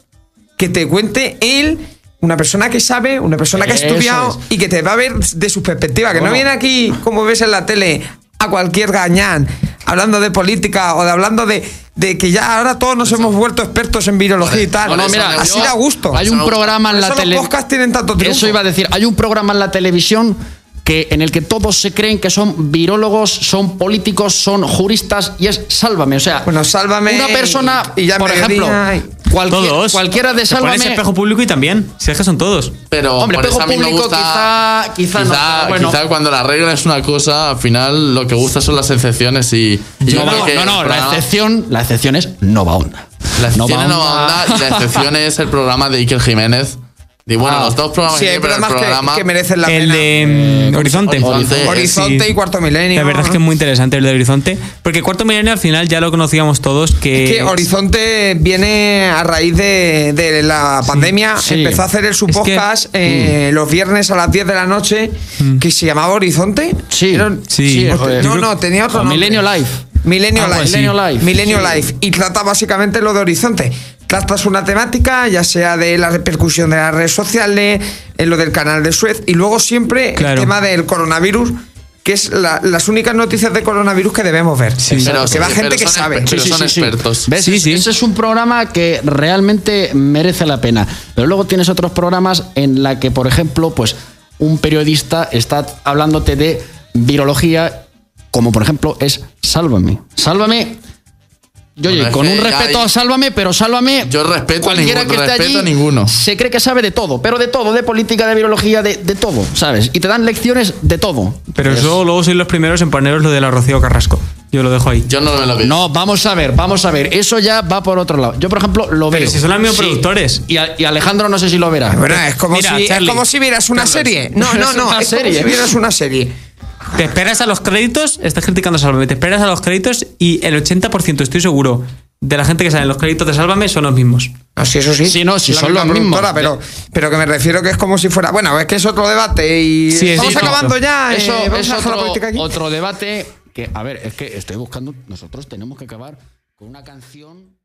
que te cuente él, una persona que sabe, una persona que ha estudiado es. y que te va a ver de su perspectiva, que no viene aquí, como ves en la tele, a cualquier gañán, hablando de política o de hablando de, de que ya ahora todos nos hemos vuelto expertos en virología y tal. No, mira, me así yo- da gusto. Hay un programa en la eso los podcasts tienen tanto triunfo. Eso iba a decir. Hay un programa en la televisión que en el que todos se creen que son virólogos, son políticos, son juristas y es Sálvame. O sea, Bueno, Sálvame Una persona, y- y ya por ejemplo, cualquier- todos. cualquiera de Te pones Sálvame. espejo público y también. Si es que son todos. Pero Hombre, por espejo público gusta, quizá- quizá no, pero bueno. quizá cuando la regla es una cosa, al final lo que gusta son las excepciones y, y yo No, no, que no, el no, la excepción, la excepción es Nova Onda. La excepción Nova es Nova Onda y la excepción es el programa de Iker Jiménez. Y bueno, Ah. los dos programas Sí, hay pero el programas que- programa que, merecen la el pena. de mm, Horizonte. Horizonte. Horizonte Sí. y Cuarto Milenio. La verdad es que es muy interesante el de Horizonte. Porque Cuarto Milenio al final ya lo conocíamos todos. Que, Es que Horizonte viene a raíz de, de la pandemia. sí. Empezó a hacer el, su Es que- podcast eh, los viernes a las 10 de la noche, que se llamaba Horizonte. Sí, Era- Sí. joder. no, no, tenía otro. Milenio Live. Milenio Live. así. Milenio Live. Milenio Sí. Live. Y trata básicamente lo de Horizonte. Tratas una temática, ya sea de la repercusión de las redes sociales, en lo del canal de Suez, y luego siempre Claro. el tema del coronavirus, que es la- las únicas noticias de coronavirus que debemos ver. Sí. Pero, que va sí, gente pero que sabe. Pero Sí, sí, son expertos. ¿Ves? Sí, Es- sí. Ese es un programa que realmente merece la pena. Pero luego tienes otros programas en la que, por ejemplo, pues un periodista está hablándote de virología, como por ejemplo es Sálvame. Sálvame. Yo, oye, con un respeto a Sálvame, pero Sálvame. Yo respeto a cualquiera ninguno, que esté respeto allí a ninguno. se cree que sabe de todo, pero de todo, de política, de virología, de, de todo, ¿sabes? Y te dan lecciones de todo. Pero Entonces, eso luego sois los primeros en poneros lo de la Rocío Carrasco. Yo lo dejo ahí. Yo no me lo veo. No, vamos a ver, vamos a ver. Eso ya va por otro lado. Yo, por ejemplo, lo Pero veo. si son los mismos productores. Y, a- y Alejandro no sé si lo verá. Bueno, es como, Mira, si, es como si vieras una serie. No, no, Es no. una es como serie. si vieras una serie. Te esperas a los créditos, estás criticando a Sálvame, te esperas a los créditos y el 80% estoy seguro de la gente que sale en los créditos de Sálvame son los mismos. No, sí, eso sí. Sí, no, sí, La son los mismos. Pero, pero que me refiero que es como si fuera. Bueno, es que es otro debate y. Sí, no. acabando ya. eh, Eso vamos es a dejar la política aquí. otro debate que, a ver, es que estoy buscando, nosotros tenemos que acabar con una canción